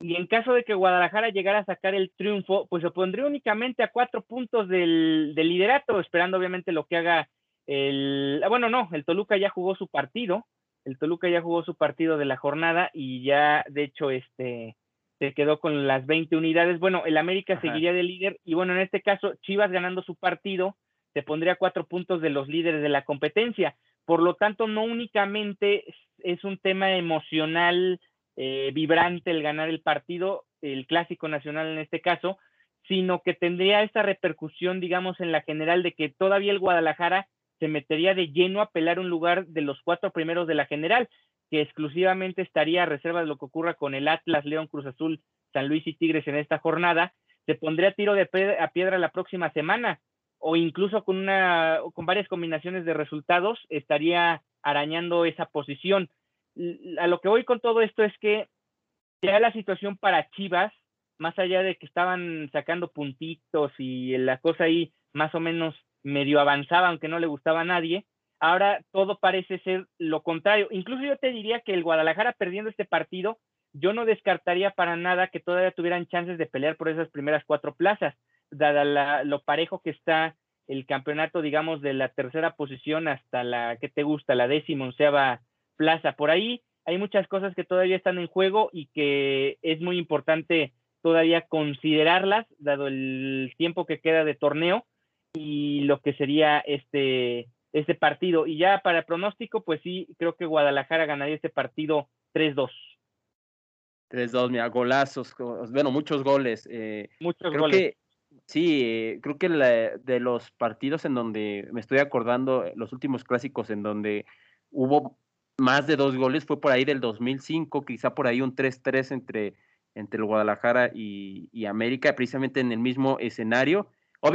y en caso de que Guadalajara llegara a sacar el triunfo, pues se pondría únicamente a cuatro puntos del liderato, esperando obviamente lo que haga el, ah, bueno, no, el Toluca ya jugó su partido, el Toluca ya jugó su partido de la jornada y ya, de hecho, este, se quedó con las 20 unidades. Bueno, el América seguiría de líder y bueno, en este caso, Chivas ganando su partido, se pondría cuatro puntos de los líderes de la competencia. Por lo tanto, no únicamente es un tema emocional eh, vibrante el ganar el partido, el clásico nacional en este caso, sino que tendría esta repercusión, digamos, en la general de que todavía el Guadalajara se metería de lleno a pelar un lugar de los cuatro primeros de la general, que exclusivamente estaría a reserva de lo que ocurra con el Atlas, León, Cruz Azul, San Luis y Tigres en esta jornada, se pondría tiro de a piedra la próxima semana o incluso con una con varias combinaciones de resultados estaría arañando esa posición. A lo que voy con todo esto es que ya la situación para Chivas, más allá de que estaban sacando puntitos y la cosa ahí más o menos medio avanzaba, aunque no le gustaba a nadie, Ahora todo parece ser lo contrario. Incluso yo te diría que el Guadalajara perdiendo este partido, yo no descartaría para nada que todavía tuvieran chances de pelear por esas primeras cuatro plazas, dada lo parejo que está el campeonato, digamos, de la tercera posición hasta la que te gusta, la décima, onceava plaza. Por ahí hay muchas cosas que todavía están en juego y que es muy importante todavía considerarlas, dado el tiempo que queda de torneo y lo que sería este, este partido. Y ya para pronóstico, pues sí, creo que Guadalajara ganaría este partido 3-2. 3-2, mira, golazos, bueno, muchos goles. Eh, muchos goles. Sí, eh, creo que de los partidos en donde me estoy acordando, los últimos clásicos en donde hubo más de dos goles fue por ahí del 2005, quizá por ahí un 3-3 entre, entre el Guadalajara y, América, precisamente en el mismo escenario.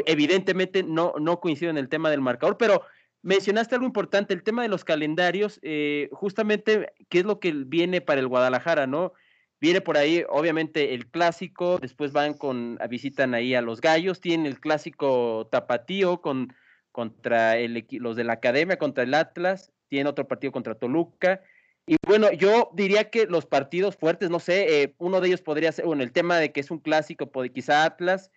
Evidentemente no, no coincido en el tema del marcador, pero mencionaste algo importante, el tema de los calendarios, eh, justamente qué es lo que viene para el Guadalajara, ¿no? Viene por ahí, obviamente, el clásico, después van con, visitan ahí a los gallos, tienen el clásico tapatío con, contra el, los de la academia, contra el Atlas, tienen otro partido contra Toluca. Y bueno, yo diría que los partidos fuertes, no sé, eh, uno de ellos podría ser, bueno, el tema de que es un clásico, puede, quizá Atlas,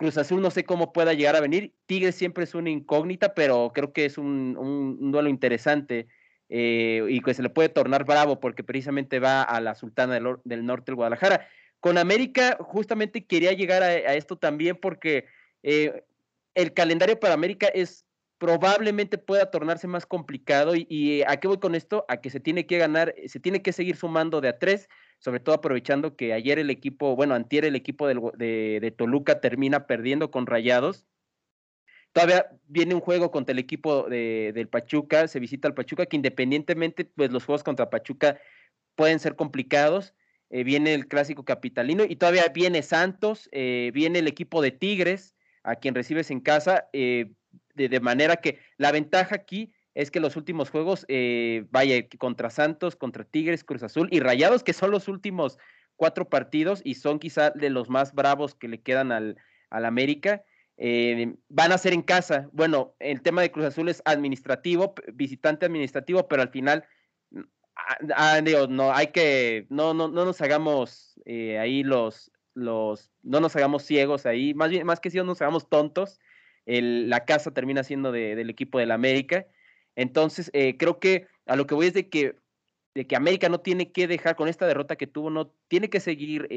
Cruz Azul no sé cómo pueda llegar a venir, Tigres siempre es una incógnita, pero creo que es un, duelo interesante. Eh, y que se le puede tornar bravo porque precisamente va a la Sultana del, Norte del Guadalajara. Con América justamente quería llegar a, esto también porque eh, el calendario para América es probablemente pueda tornarse más complicado y, a qué voy con esto a que se tiene que ganar se tiene que seguir sumando de a tres sobre todo aprovechando que ayer el equipo bueno antier el equipo de Toluca termina perdiendo con Rayados Todavía viene un juego contra el equipo de, del Pachuca, se visita al Pachuca, que independientemente, pues los juegos contra Pachuca pueden ser complicados. Eh, viene el clásico capitalino y todavía viene Santos, eh, viene el equipo de Tigres, a quien recibes en casa, eh, de, manera que la ventaja aquí es que los últimos juegos, vaya, contra Santos, contra Tigres, Cruz Azul y Rayados, que son los últimos cuatro partidos y son quizá de los más bravos que le quedan al, al América. Eh, van a ser en casa. Bueno, el tema de Cruz Azul es administrativo, visitante administrativo, pero al final, ah, ah, no hay que, no, no, no nos hagamos eh, ahí los, los, no nos hagamos ciegos ahí, más bien, más que si no nos hagamos tontos. la casa termina siendo del equipo del América. Entonces, eh, creo que a lo que voy es de que, de que América no tiene que dejar con esta derrota que tuvo, no tiene que seguir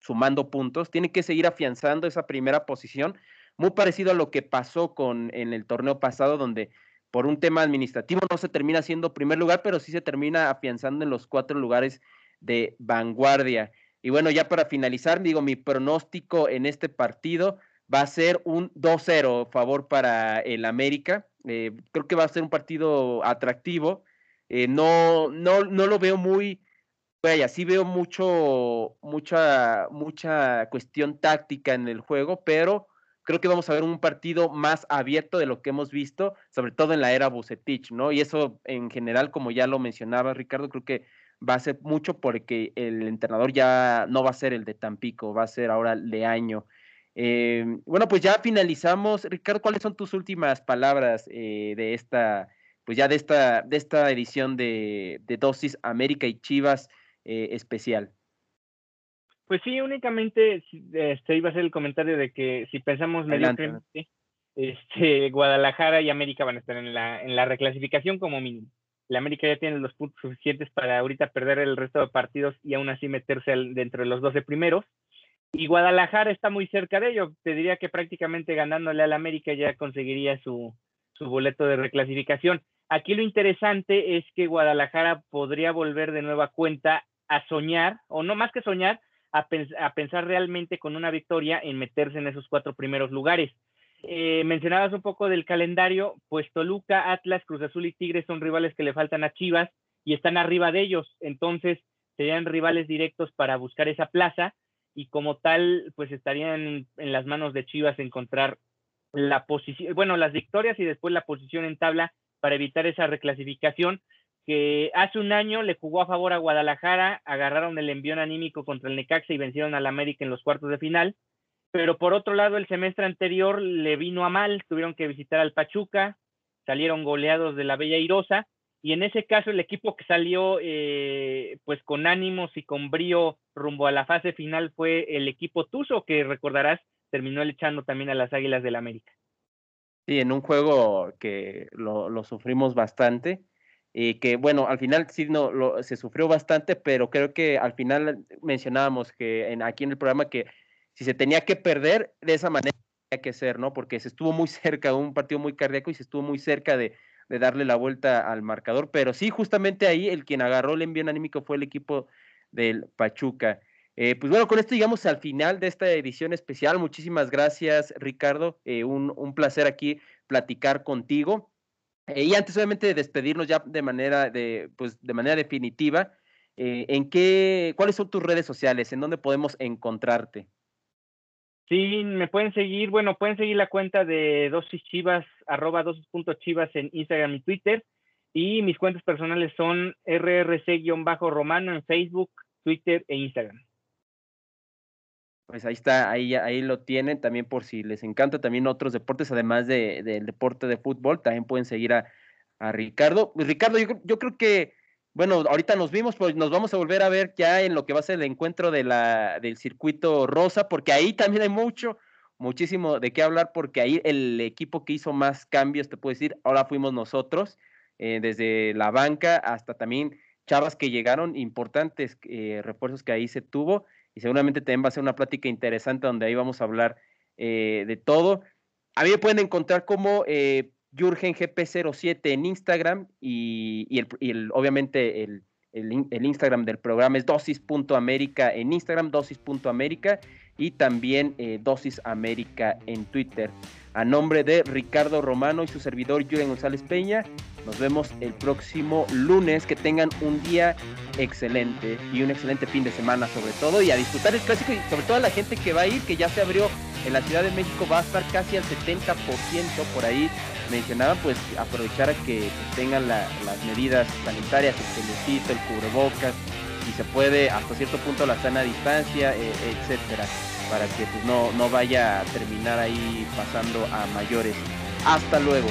sumando puntos, tiene que seguir afianzando esa primera posición, muy parecido a lo que pasó con en el torneo pasado, donde por un tema administrativo no se termina siendo primer lugar, pero sí se termina afianzando en los cuatro lugares de vanguardia. Y bueno, ya para finalizar, digo, mi pronóstico en este partido va a ser un 2-0 favor para el América. Eh, creo que va a ser un partido atractivo. Eh, no, no, no lo veo muy, vaya, sí veo mucho, mucha, mucha cuestión táctica en el juego, pero creo que vamos a ver un partido más abierto de lo que hemos visto, sobre todo en la era Bucetich, ¿no? Y eso en general, como ya lo mencionaba Ricardo, creo que va a ser mucho porque el entrenador ya no va a ser el de Tampico, va a ser ahora el de año. Eh, bueno, pues ya finalizamos. Ricardo, ¿cuáles son tus últimas palabras eh, de esta, pues ya de esta, de esta edición de, de Dosis América y Chivas? Eh, especial. Pues sí, únicamente este, iba a ser el comentario de que si pensamos mediocremente, este, Guadalajara y América van a estar en la, en la reclasificación como mínimo. La América ya tiene los puntos suficientes para ahorita perder el resto de partidos y aún así meterse dentro de los 12 primeros. Y Guadalajara está muy cerca de ello. Te diría que prácticamente ganándole al América ya conseguiría su, su boleto de reclasificación. Aquí lo interesante es que Guadalajara podría volver de nueva cuenta a soñar, o no más que soñar, a, pensar realmente con una victoria en meterse en esos cuatro primeros lugares. Eh, mencionabas un poco del calendario, pues Toluca, Atlas, Cruz Azul y Tigres son rivales que le faltan a Chivas y están arriba de ellos, entonces serían rivales directos para buscar esa plaza y como tal, pues estarían en las manos de Chivas encontrar la posición, bueno, las victorias y después la posición en tabla para evitar esa reclasificación, que hace un año le jugó a favor a Guadalajara, agarraron el envión anímico contra el Necaxa y vencieron al América en los cuartos de final. Pero por otro lado, el semestre anterior le vino a mal, tuvieron que visitar al Pachuca, salieron goleados de la Bella Irosa y en ese caso el equipo que salió eh, pues con ánimos y con brío rumbo a la fase final fue el equipo Tuzo que recordarás terminó echando también a las Águilas del América. Sí, en un juego que lo, lo sufrimos bastante y que bueno, al final sí no, lo, se sufrió bastante, pero creo que al final mencionábamos que en, aquí en el programa que si se tenía que perder de esa manera tenía que ser, ¿no? Porque se estuvo muy cerca, un partido muy cardíaco y se estuvo muy cerca de, de darle la vuelta al marcador, pero sí, justamente ahí el quien agarró el envío anímico fue el equipo del Pachuca. Eh, pues bueno, con esto llegamos al final de esta edición especial. Muchísimas gracias, Ricardo. Eh, un, un, placer aquí platicar contigo. Eh, y antes, obviamente, de despedirnos ya de manera, de, pues, de manera definitiva, eh, ¿en qué, cuáles son tus redes sociales? ¿En dónde podemos encontrarte? Sí, me pueden seguir, bueno, pueden seguir la cuenta de dosis chivas, arroba dosis.chivas en Instagram y Twitter. Y mis cuentas personales son rrc-romano en Facebook, Twitter e Instagram. Pues ahí está, ahí, ahí lo tienen, también por si les encanta también otros deportes, además de, del deporte de fútbol, también pueden seguir a, a Ricardo. Pues Ricardo, yo, yo, creo que, bueno, ahorita nos vimos, pues nos vamos a volver a ver ya en lo que va a ser el encuentro de la, del circuito rosa, porque ahí también hay mucho, muchísimo de qué hablar, porque ahí el equipo que hizo más cambios, te puedo decir, ahora fuimos nosotros, eh, desde la banca hasta también chavas que llegaron, importantes eh, refuerzos que ahí se tuvo y seguramente también va a ser una plática interesante donde ahí vamos a hablar eh, de todo. A mí me pueden encontrar como eh, JurgenGP07 en Instagram y, obviamente el, el, Instagram del programa es dosis.américa en Instagram, dosis.américa y también eh, Dosis América en Twitter. A nombre de Ricardo Romano y su servidor Julián González Peña, nos vemos el próximo lunes. Que tengan un día excelente y un excelente fin de semana sobre todo y a disfrutar el clásico y sobre todo a la gente que va a ir, que ya se abrió en la Ciudad de México, va a estar casi al 70% por ahí. Mencionaba pues aprovechar a que tengan la, las medidas sanitarias, el telecito, el cubrebocas, y se puede hasta cierto punto la sana distancia, eh, etcétera, para que pues no, no vaya a terminar ahí pasando a mayores. Hasta luego.